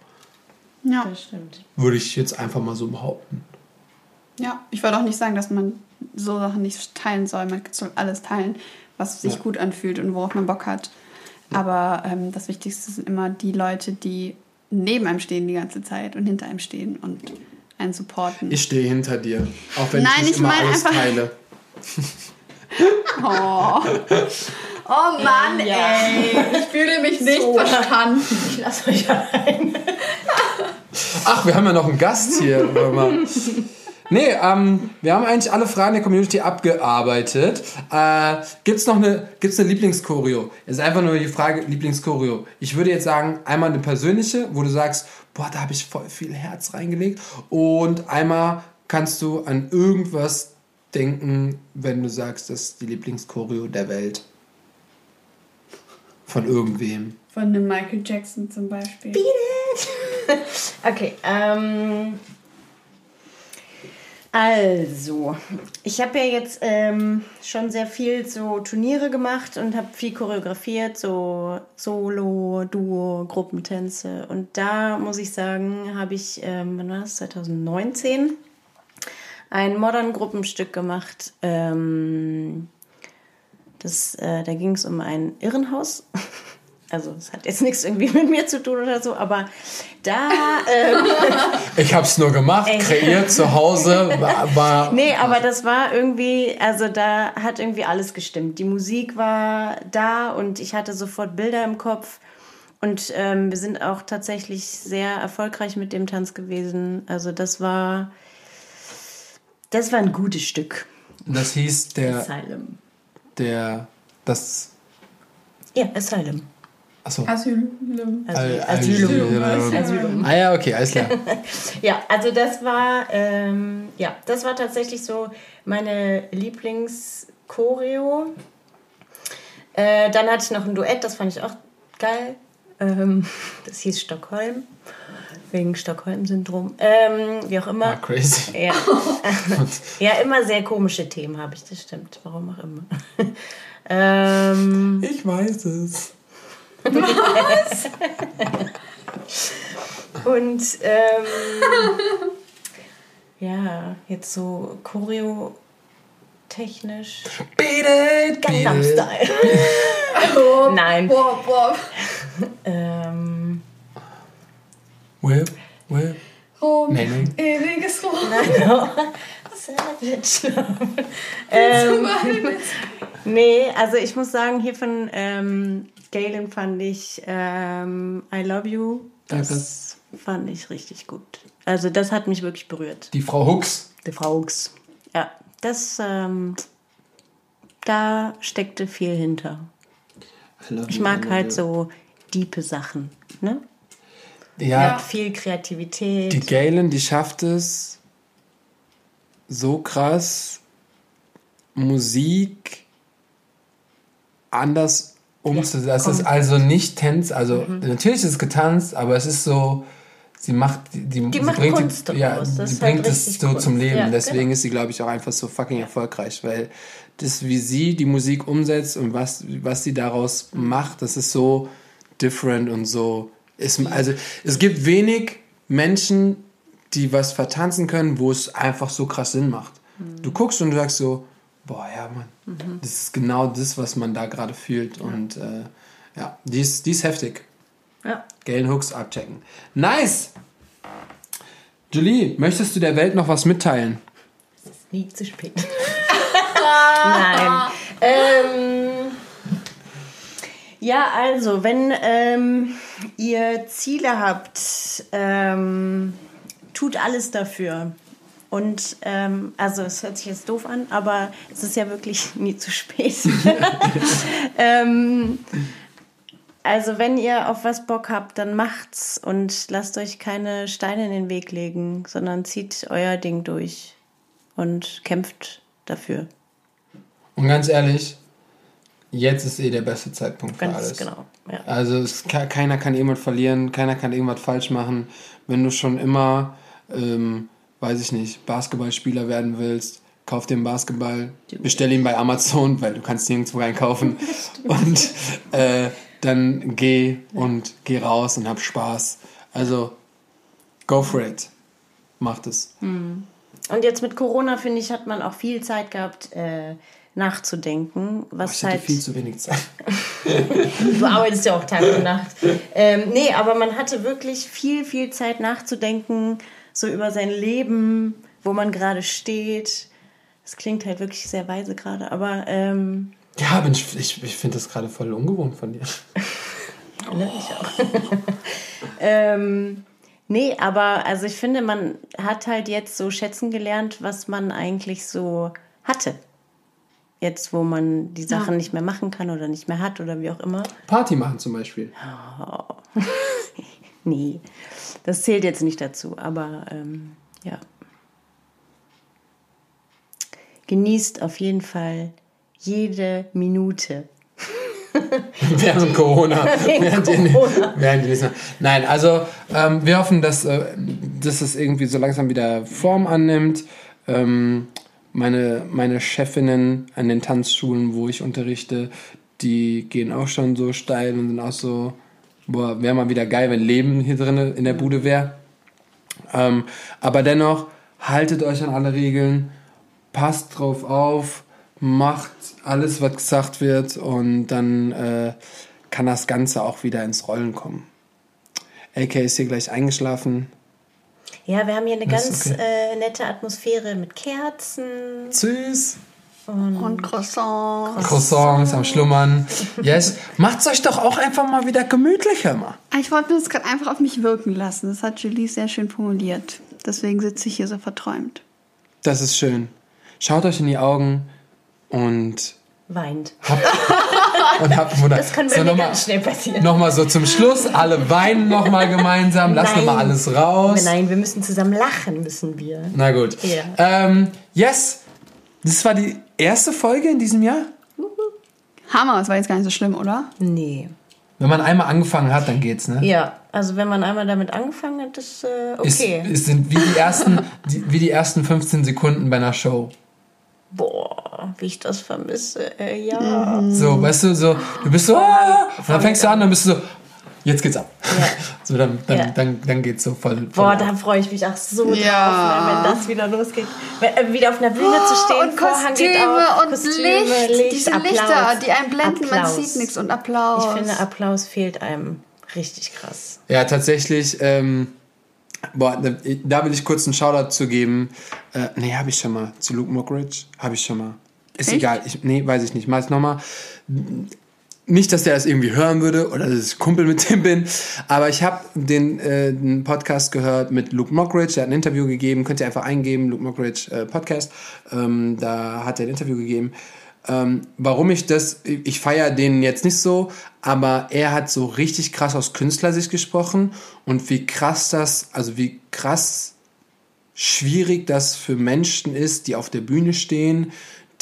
Ja. Das stimmt. Würde ich jetzt einfach mal so behaupten. ja, ich wollte auch nicht sagen, dass man so Sachen nicht teilen soll. Man soll alles teilen, was sich Ja. gut anfühlt und worauf man Bock hat. Aber ähm, das Wichtigste sind immer die Leute, die neben einem stehen die ganze Zeit und hinter einem stehen und einen supporten. Ich stehe hinter dir, auch wenn Nein, ich nicht ich immer alles einfach- teile. Oh. Oh Mann, ey. Ich fühle mich nicht verstanden. Ich lasse euch allein. Ach, wir haben ja noch einen Gast hier. Nee, ähm, wir haben eigentlich alle Fragen der Community abgearbeitet. Äh, gibt's noch eine, gibt's eine Lieblingschoreo? Es ist einfach nur die Frage Lieblingschoreo. Ich würde jetzt sagen, einmal eine persönliche, wo du sagst, boah, da habe ich voll viel Herz reingelegt. Und einmal kannst du an irgendwas denken, wenn du sagst, das ist die Lieblingschoreo der Welt. Von irgendwem. Von einem Michael Jackson zum Beispiel. Okay, ähm. Also, ich habe ja jetzt ähm, schon sehr viel so Turniere gemacht und habe viel choreografiert, so Solo, Duo, Gruppentänze. Und da muss ich sagen, habe ich, ähm, wann war das? 2019 ein modern Gruppenstück gemacht. Ähm, das, äh, da ging es um ein Irrenhaus. Also, es hat jetzt nichts irgendwie mit mir zu tun oder so, aber da. Ähm, Ich habe es nur gemacht, Ey. kreiert zu Hause, war, war nee, aber das war irgendwie, also da hat irgendwie alles gestimmt. Die Musik war da und ich hatte sofort Bilder im Kopf. Und ähm, wir sind auch tatsächlich sehr erfolgreich mit dem Tanz gewesen. Also das war, das war ein gutes Stück. das hieß der, Asylum. der, das, Ja, Asylum. achso. Asylum. Asylum. Asylum. Asylum. Ah ja, okay, alles klar. Ja, also das war, ähm, ja, das war tatsächlich so meine Lieblings-Choreo. Äh, dann hatte ich noch ein Duett, das fand ich auch geil. Ähm, das hieß Stockholm, wegen Stockholm-Syndrom. Ähm, wie auch immer. Ah, crazy. Ja. ja, immer sehr komische Themen habe ich, das stimmt. Warum auch immer. ähm, Ich weiß es. Und ähm, ja, jetzt so choreo-technisch. Beat it, beat Gangnam it. Style. Nein. Boah, boah. Whip, whip. Rom. Nee. Ewiges Rom. Savage. ähm, nee, also ich muss sagen, hier von ähm, Galen fand ich ähm, I Love You. Das fand ich richtig gut. Also das hat mich wirklich berührt. Die Frau Hooks. Die Frau Hux. Ja, das, ähm, da steckte viel hinter. Ich mag halt so diepe Sachen, ne? Ja, Viel Kreativität. die Galen, die schafft es so krass, Musik anders umzusetzen. Das ist also nicht Tanz, also Mhm. natürlich ist es getanzt, aber es ist so, sie macht die, die, sie macht bringt, Kunst die, ja, sie ist halt bringt es so Kunst. zum Leben. Ja, Deswegen genau. ist sie, glaube ich, auch einfach so fucking erfolgreich, weil das, wie sie die Musik umsetzt und was, was sie daraus macht, das ist so different und so. Ist, also es gibt wenig Menschen, die was vertanzen können, wo es einfach so krass Sinn macht. Du guckst und du sagst so, boah, ja, Mann, das ist genau das, was man da gerade fühlt. Und äh, ja, die ist, die ist heftig. Ja. Galen Hooks abchecken. Nice! Julie, möchtest du der Welt noch was mitteilen? Nie zu spät. Nein. Ähm, ja, also, wenn ähm, ihr Ziele habt, ähm, tut alles dafür. Und ähm, also es hört sich jetzt doof an, aber es ist ja wirklich nie zu spät. ähm, also wenn ihr auf was Bock habt, dann macht's und lasst euch keine Steine in den Weg legen, sondern zieht euer Ding durch und kämpft dafür. Und ganz ehrlich, jetzt ist eh der beste Zeitpunkt für Ganz alles. genau. Ja. Also es, keiner kann irgendwas verlieren, keiner kann irgendwas falsch machen. Wenn du schon immer, ähm, weiß ich nicht, Basketballspieler werden willst, kauf dir einen Basketball, bestell ihn bei Amazon, weil du kannst nirgendwo reinkaufen. und äh, dann geh und geh raus und hab Spaß. Also go for it. Macht es. Und jetzt mit Corona, finde ich, hat man auch viel Zeit gehabt, äh, nachzudenken. Was Ich hatte halt. viel zu wenig Zeit. Du arbeitest ja auch Tag und Nacht. Ähm, nee, aber man hatte wirklich viel, viel Zeit nachzudenken, so über sein Leben, wo man gerade steht. Das klingt halt wirklich sehr weise gerade, aber ähm, Ja, aber ich, ich, ich finde das gerade voll ungewohnt von dir. Ne, ich auch. ähm, nee, aber also ich finde, man hat halt jetzt so schätzen gelernt, was man eigentlich so hatte. Jetzt, wo man die Sachen nicht mehr machen kann oder nicht mehr hat oder wie auch immer. Party machen zum Beispiel. Nee, das zählt jetzt nicht dazu, aber ähm, ja. Genießt auf jeden Fall jede Minute. Während Corona. Während Während Corona. Während nächsten- Nein, also ähm, wir hoffen, dass, äh, dass es irgendwie so langsam wieder Form annimmt. Ähm, meine, meine Chefinnen an den Tanzschulen, wo ich unterrichte, die gehen auch schon so steil und sind auch so, boah, wäre mal wieder geil, wenn Leben hier drin in der Bude wäre. Ähm, aber dennoch, haltet euch an alle Regeln, passt drauf auf, macht alles, was gesagt wird und dann äh, kann das Ganze auch wieder ins Rollen kommen. AK ist hier gleich eingeschlafen. Ja, wir haben hier eine Das ganz okay. äh, nette Atmosphäre mit Kerzen. Süß. Und Croissants. Croissants am Schlummern. Yes. Macht's euch doch auch einfach mal wieder gemütlicher mal. Ah, Ich wollte das gerade einfach auf mich wirken lassen. Das hat Julie sehr schön formuliert. Deswegen sitze ich hier so verträumt. Das ist schön. Schaut euch in die Augen und Weint. und habt Wunder. Das kann bei so, mir nochmal- ganz schnell passieren. Nochmal so zum Schluss, alle weinen nochmal gemeinsam, Nein. nochmal alles raus. Nein, wir müssen zusammen lachen, müssen wir. Na gut. Ja. Ähm, yes, das war die erste Folge in diesem Jahr. Hammer, das war jetzt gar nicht so schlimm, oder? Nee. Wenn man einmal angefangen hat, dann geht's, ne? Ja, also wenn man einmal damit angefangen hat, ist äh, okay. ist, sind wie die, ersten, die, wie die ersten 15 Sekunden bei einer Show. Boah, wie ich das vermisse. Äh, ja. So, weißt du, so, du bist so, ah, und dann fängst du an, dann bist du so, jetzt geht's ab. Ja. So, dann, dann, Ja. dann, dann geht's so voll. voll Boah, ab. da freue ich mich auch so Ja. drauf, wenn das wieder losgeht. Wenn, äh, wieder auf einer Bühne zu stehen, und Vorhang geht Kostüme auf, und Kostüme, Licht, diese Applaus. Lichter, die einen blenden, man Applaus. sieht nichts und Applaus. Ich finde, Applaus fehlt einem richtig krass. Ja, tatsächlich, ähm, boah, da, da will ich kurz einen Shoutout zu geben. Äh, nee, habe ich schon mal. Zu Luke Mockridge habe ich schon mal. Ist Echt? egal. Ich, nee, weiß ich nicht. Mach es nochmal. Nicht, dass der das irgendwie hören würde oder dass ich Kumpel mit dem bin, aber ich habe den, äh, den Podcast gehört mit Luke Mockridge, der hat ein Interview gegeben, könnt ihr einfach eingeben, Luke Mockridge äh, Podcast, ähm, da hat er ein Interview gegeben. Ähm, warum ich das, ich feiere den jetzt nicht so, aber er hat so richtig krass aus Künstlersicht gesprochen und wie krass das, also wie krass schwierig das für Menschen ist, die auf der Bühne stehen,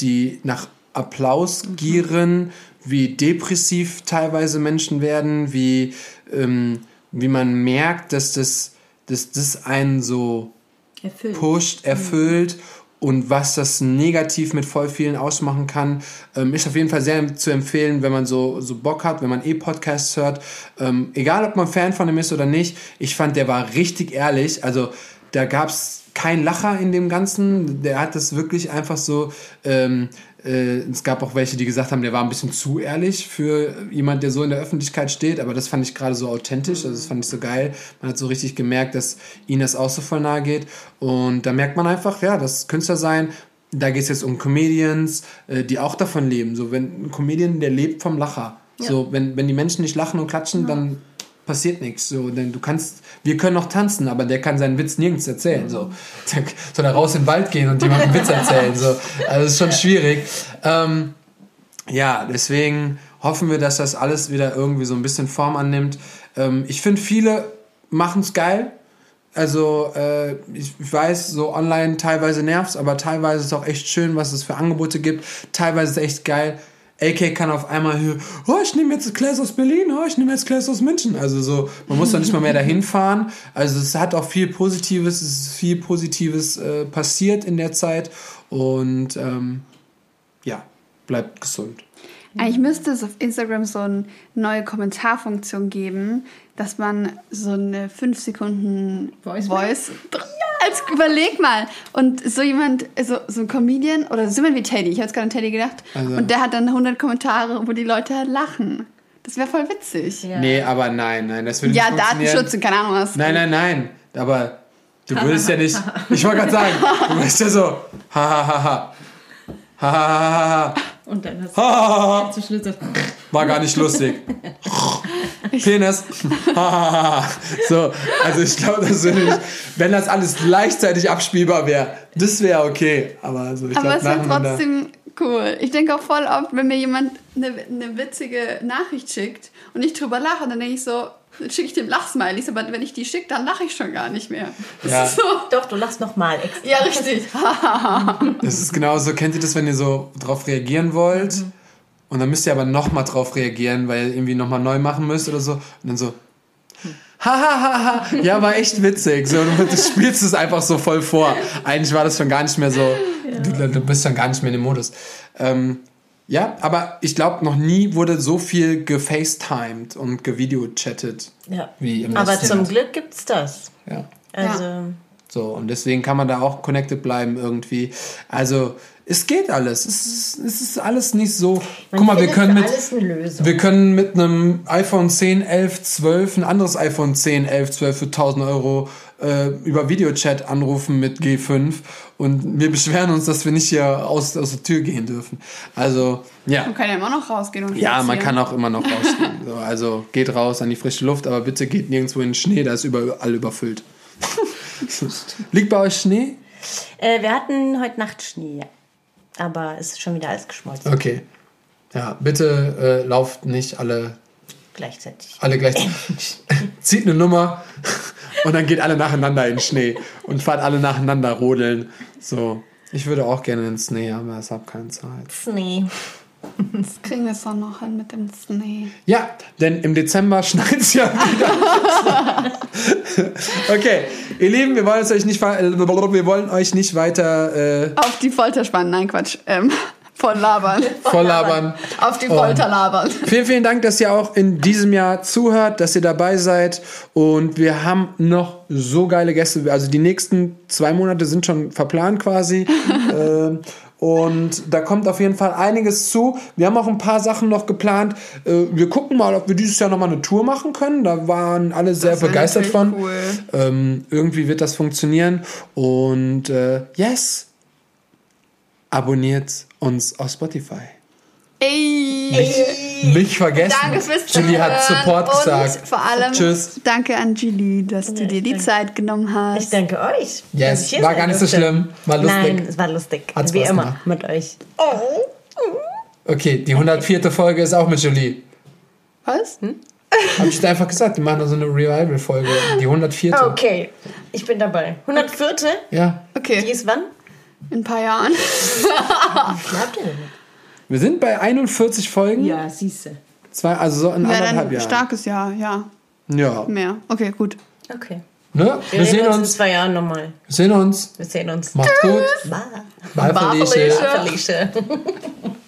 die nach Applaus gieren, wie depressiv teilweise Menschen werden, wie, ähm, wie man merkt, dass das, dass das einen so Erfüllt. pusht, erfüllt und was das negativ mit voll vielen ausmachen kann, ähm, ist auf jeden Fall sehr zu empfehlen, wenn man so, so Bock hat, wenn man eh Podcasts hört. Ähm, egal, ob man Fan von dem ist oder nicht, ich fand, der war richtig ehrlich. Also da gab es kein Lacher in dem Ganzen. Der hat das wirklich einfach so. Ähm, äh, es gab auch welche, die gesagt haben, der war ein bisschen zu ehrlich für jemand, der so in der Öffentlichkeit steht. Aber das fand ich gerade so authentisch. Also das fand ich so geil. Man hat so richtig gemerkt, dass ihnen das auch so voll nahe geht. Und da merkt man einfach, ja, das Künstler sein. Da geht es jetzt um Comedians, äh, die auch davon leben. So, wenn ein Comedian, der lebt vom Lacher. So, wenn, wenn die Menschen nicht lachen und klatschen, dann passiert nichts. So, denn du kannst, wir können noch tanzen, aber der kann seinen Witz nirgends erzählen. So, soll er raus in den Wald gehen und jemandem einen Witz erzählen. So, also ist schon schwierig. Ähm, ja, deswegen hoffen wir, dass das alles wieder irgendwie so ein bisschen Form annimmt. Ähm, ich finde, viele machen es geil. Also äh, ich, weiß, so online teilweise nervt's, aber teilweise ist es auch echt schön, was es für Angebote gibt. Teilweise ist es echt geil. AK kann auf einmal hier, oh, ich nehme jetzt Class aus Berlin, oh, ich nehme jetzt Class aus München. Also so, man muss doch nicht mal mehr dahin fahren. Also es hat auch viel Positives, es ist viel Positives äh, passiert in der Zeit. Und ähm, ja, bleibt gesund. Eigentlich müsste es auf Instagram so eine neue Kommentarfunktion geben, dass man so eine 5 Sekunden Voice- Voice. Als, überleg mal. Und so jemand, so, so ein Comedian oder so jemand wie Teddy, ich habe jetzt gerade an Teddy gedacht, Also- und der hat dann 100 Kommentare, wo die Leute halt lachen. Das wäre voll witzig. Ja, Ja. Nee, aber nein, nein, das würde nicht funktionieren. Datenschutz und keine Ahnung was. Nein, nein, nein. Aber Du würdest ja nicht. Ich wollte gerade sagen, du würdest ja so. Ha ha ha ha. Ha ha ha ha. Und dann hast Ha ha ha. lustig. Penis. Ha, ha, ha. so, also ich glaube, das würde nicht, wenn das alles gleichzeitig abspielbar wäre, das wäre okay. Aber also ich Aber glaube, es wäre trotzdem cool. Ich denke auch voll oft, wenn mir jemand eine, eine witzige Nachricht schickt und ich drüber lache, dann denke ich so, dann schicke ich dem Lachsmileys, aber wenn ich die schicke, dann lache ich schon gar nicht mehr. Ja. so. Doch, du lachst nochmal extra. Ja, richtig. Das ist genauso, kennt ihr das, wenn ihr so drauf reagieren wollt? Und dann müsst ihr aber nochmal drauf reagieren, weil ihr irgendwie nochmal neu machen müsst oder so. Und dann so. Hahaha, ja, war echt witzig. So, du, du spielst es einfach so voll vor. Eigentlich war das schon gar nicht mehr so. Du, du bist schon gar nicht mehr in dem Modus. Ähm, ja, aber ich glaube, noch nie wurde so viel gefacetimed und gevideochattet Ja. wie im Aber zum. Glück gibt's das. Ja. Also, So, und deswegen kann man da auch connected bleiben irgendwie. Also, es geht alles. Es ist, es ist alles nicht so. man Guck mal, wir können mit. alles eine Lösung. Wir können mit einem iPhone 10, 11, 12, ein anderes iPhone 10, 11, 12 für 1000 Euro äh, über Videochat anrufen mit G5 und wir beschweren uns, dass wir nicht hier aus, aus der Tür gehen dürfen. Also, ja. Man kann ja immer noch rausgehen und Ja, man kann auch immer noch rausgehen. So, also geht raus an die frische Luft, aber bitte geht nirgendwo in den Schnee, da ist überall überfüllt. Liegt bei euch Schnee? Äh, wir hatten heute Nacht Schnee, ja. Aber es ist schon wieder alles geschmolzen. Okay. Ja, bitte äh, lauft nicht alle, Gleichzeitig. alle gleichzeitig. Zieht eine Nummer und dann geht alle nacheinander in den Schnee und fahrt alle nacheinander rodeln. So. Ich würde auch gerne ins Schnee, aber ich habe keine Zeit. Schnee. Das kriegen wir es doch noch hin mit dem Schnee. Ja, denn im Dezember schneit es ja wieder. okay, ihr Lieben, wir wollen es euch nicht, äh, wir wollen euch nicht weiter äh, Auf die Folter spannen. Nein, Quatsch. Ähm, voll labern. voll labern. Auf die. Folter labern. Vielen, vielen Dank, dass ihr auch in diesem Jahr zuhört, dass ihr dabei seid. Und wir haben noch so geile Gäste. Also die nächsten zwei Monate sind schon verplant quasi. ähm, und da kommt auf jeden Fall einiges zu. Wir haben auch ein paar Sachen noch geplant. Äh, wir gucken mal, ob wir dieses Jahr nochmal eine Tour machen können. Da waren alle sehr Das begeistert von. cool. Ähm, irgendwie wird das funktionieren. Und äh, yes, abonniert uns auf Spotify. Ey. Nicht vergessen. Danke fürs Julie hat Support und gesagt. vor allem Tschüss. danke an Julie, dass du dir die Zeit genommen hast. Ich danke euch. Yes, war gar nicht so schlimm. War lustig. Nein, es war lustig. Hat Wie immer gemacht. mit euch. Okay, die 104. Folge ist auch mit Julie. Was? Hab ich dir einfach gesagt, wir machen da so eine Revival-Folge. Die 104. Okay, ich bin dabei. 104. Ja. Die Okay, ist wann? in ein paar Jahren. Wie viel habt ihr denn? Wir sind bei 41 Folgen. ja, siehste. Zwei, also so in Wäre anderthalb ein Jahren. starkes Jahr, ja. Ja. Mehr. Okay, gut. Okay. Ne? Wir, Wir, sehen sehen uns in uns. zwei Jahren nochmal. Wir sehen uns. Wir sehen uns. Macht's gut. Bye. Bye, Bye, Felicia. Felicia. Felicia.